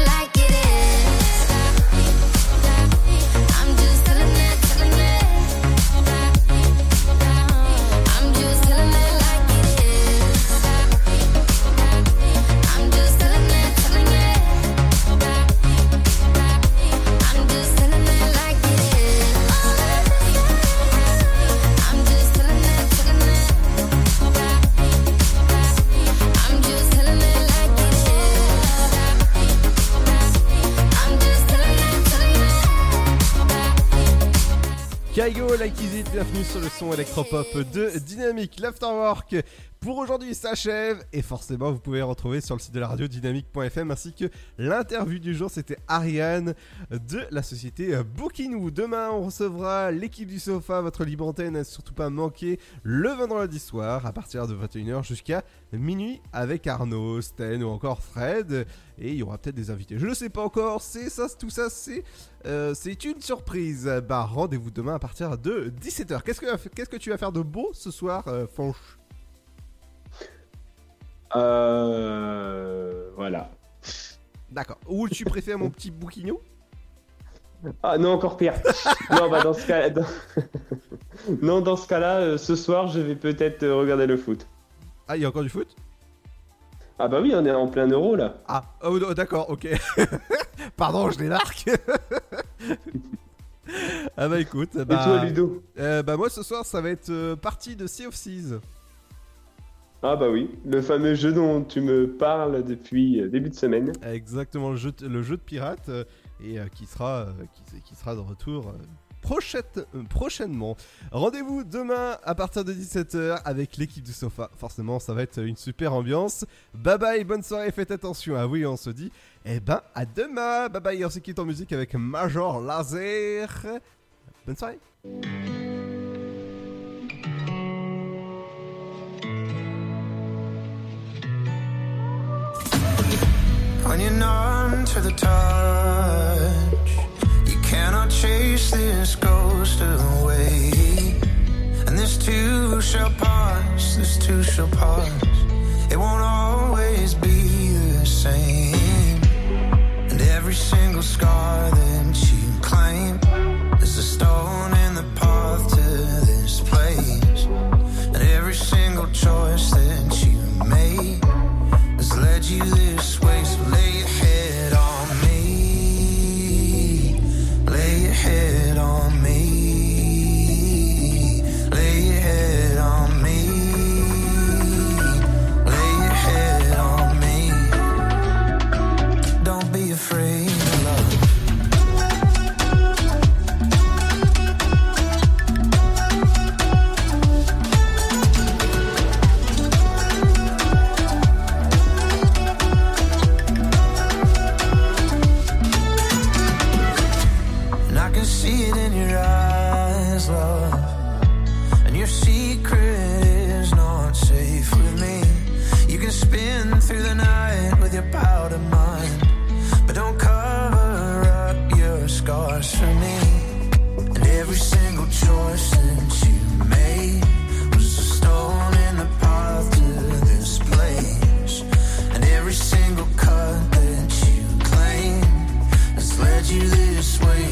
bienvenue sur le son électropop de Dynamique. L'Afterwork pour aujourd'hui s'achève et forcément vous pouvez retrouver sur le site de la radio dynamique.fm ainsi que l'interview du jour c'était Ariane de la société Bookinou. Demain on recevra l'équipe du sofa, votre libre antenne surtout pas manquer le vendredi soir à partir de 21h jusqu'à minuit avec Arnaud, Sten ou encore Fred et il y aura peut-être des invités. Je ne sais pas encore, c'est ça, tout ça c'est euh, c'est une surprise. Bah rendez-vous demain à partir de 17h. Qu'est-ce que, qu'est-ce que tu vas faire de beau ce soir, euh, Fanche Euh. Voilà. D'accord. Ou tu préfères mon petit bouquinot Ah non, encore pire. non, bah dans ce cas, dans- non, dans ce cas-là, euh, ce soir, je vais peut-être euh, regarder le foot. Ah, il y a encore du foot? Ah bah oui, on est en plein euro là. Ah, oh, oh, d'accord, ok. Pardon, je débarque. ah bah écoute, bah, toi, Ludo? euh, Bah moi ce soir ça va être euh, partie de Sea of Thieves. Ah bah oui, le fameux jeu dont tu me parles depuis euh, début de semaine. Exactement, le jeu, le jeu de pirate euh, et euh, qui sera de retour prochaine- prochainement. Rendez-vous demain à partir de 17h avec l'équipe du sofa. Forcément, ça va être une super ambiance. Bye bye, bonne soirée, faites attention. Ah oui, on se dit eh ben à demain. Bye bye, on se quitte en musique avec Major Laser. Bonne soirée. when you're numb to the touch. You cannot chase this ghost away. And this too shall pass, this too shall pass. It won't always be the same. And every single scar that you claim is a stone in the path to this place. And every single choice you this way, so lay your head on me. Lay your head. you this way.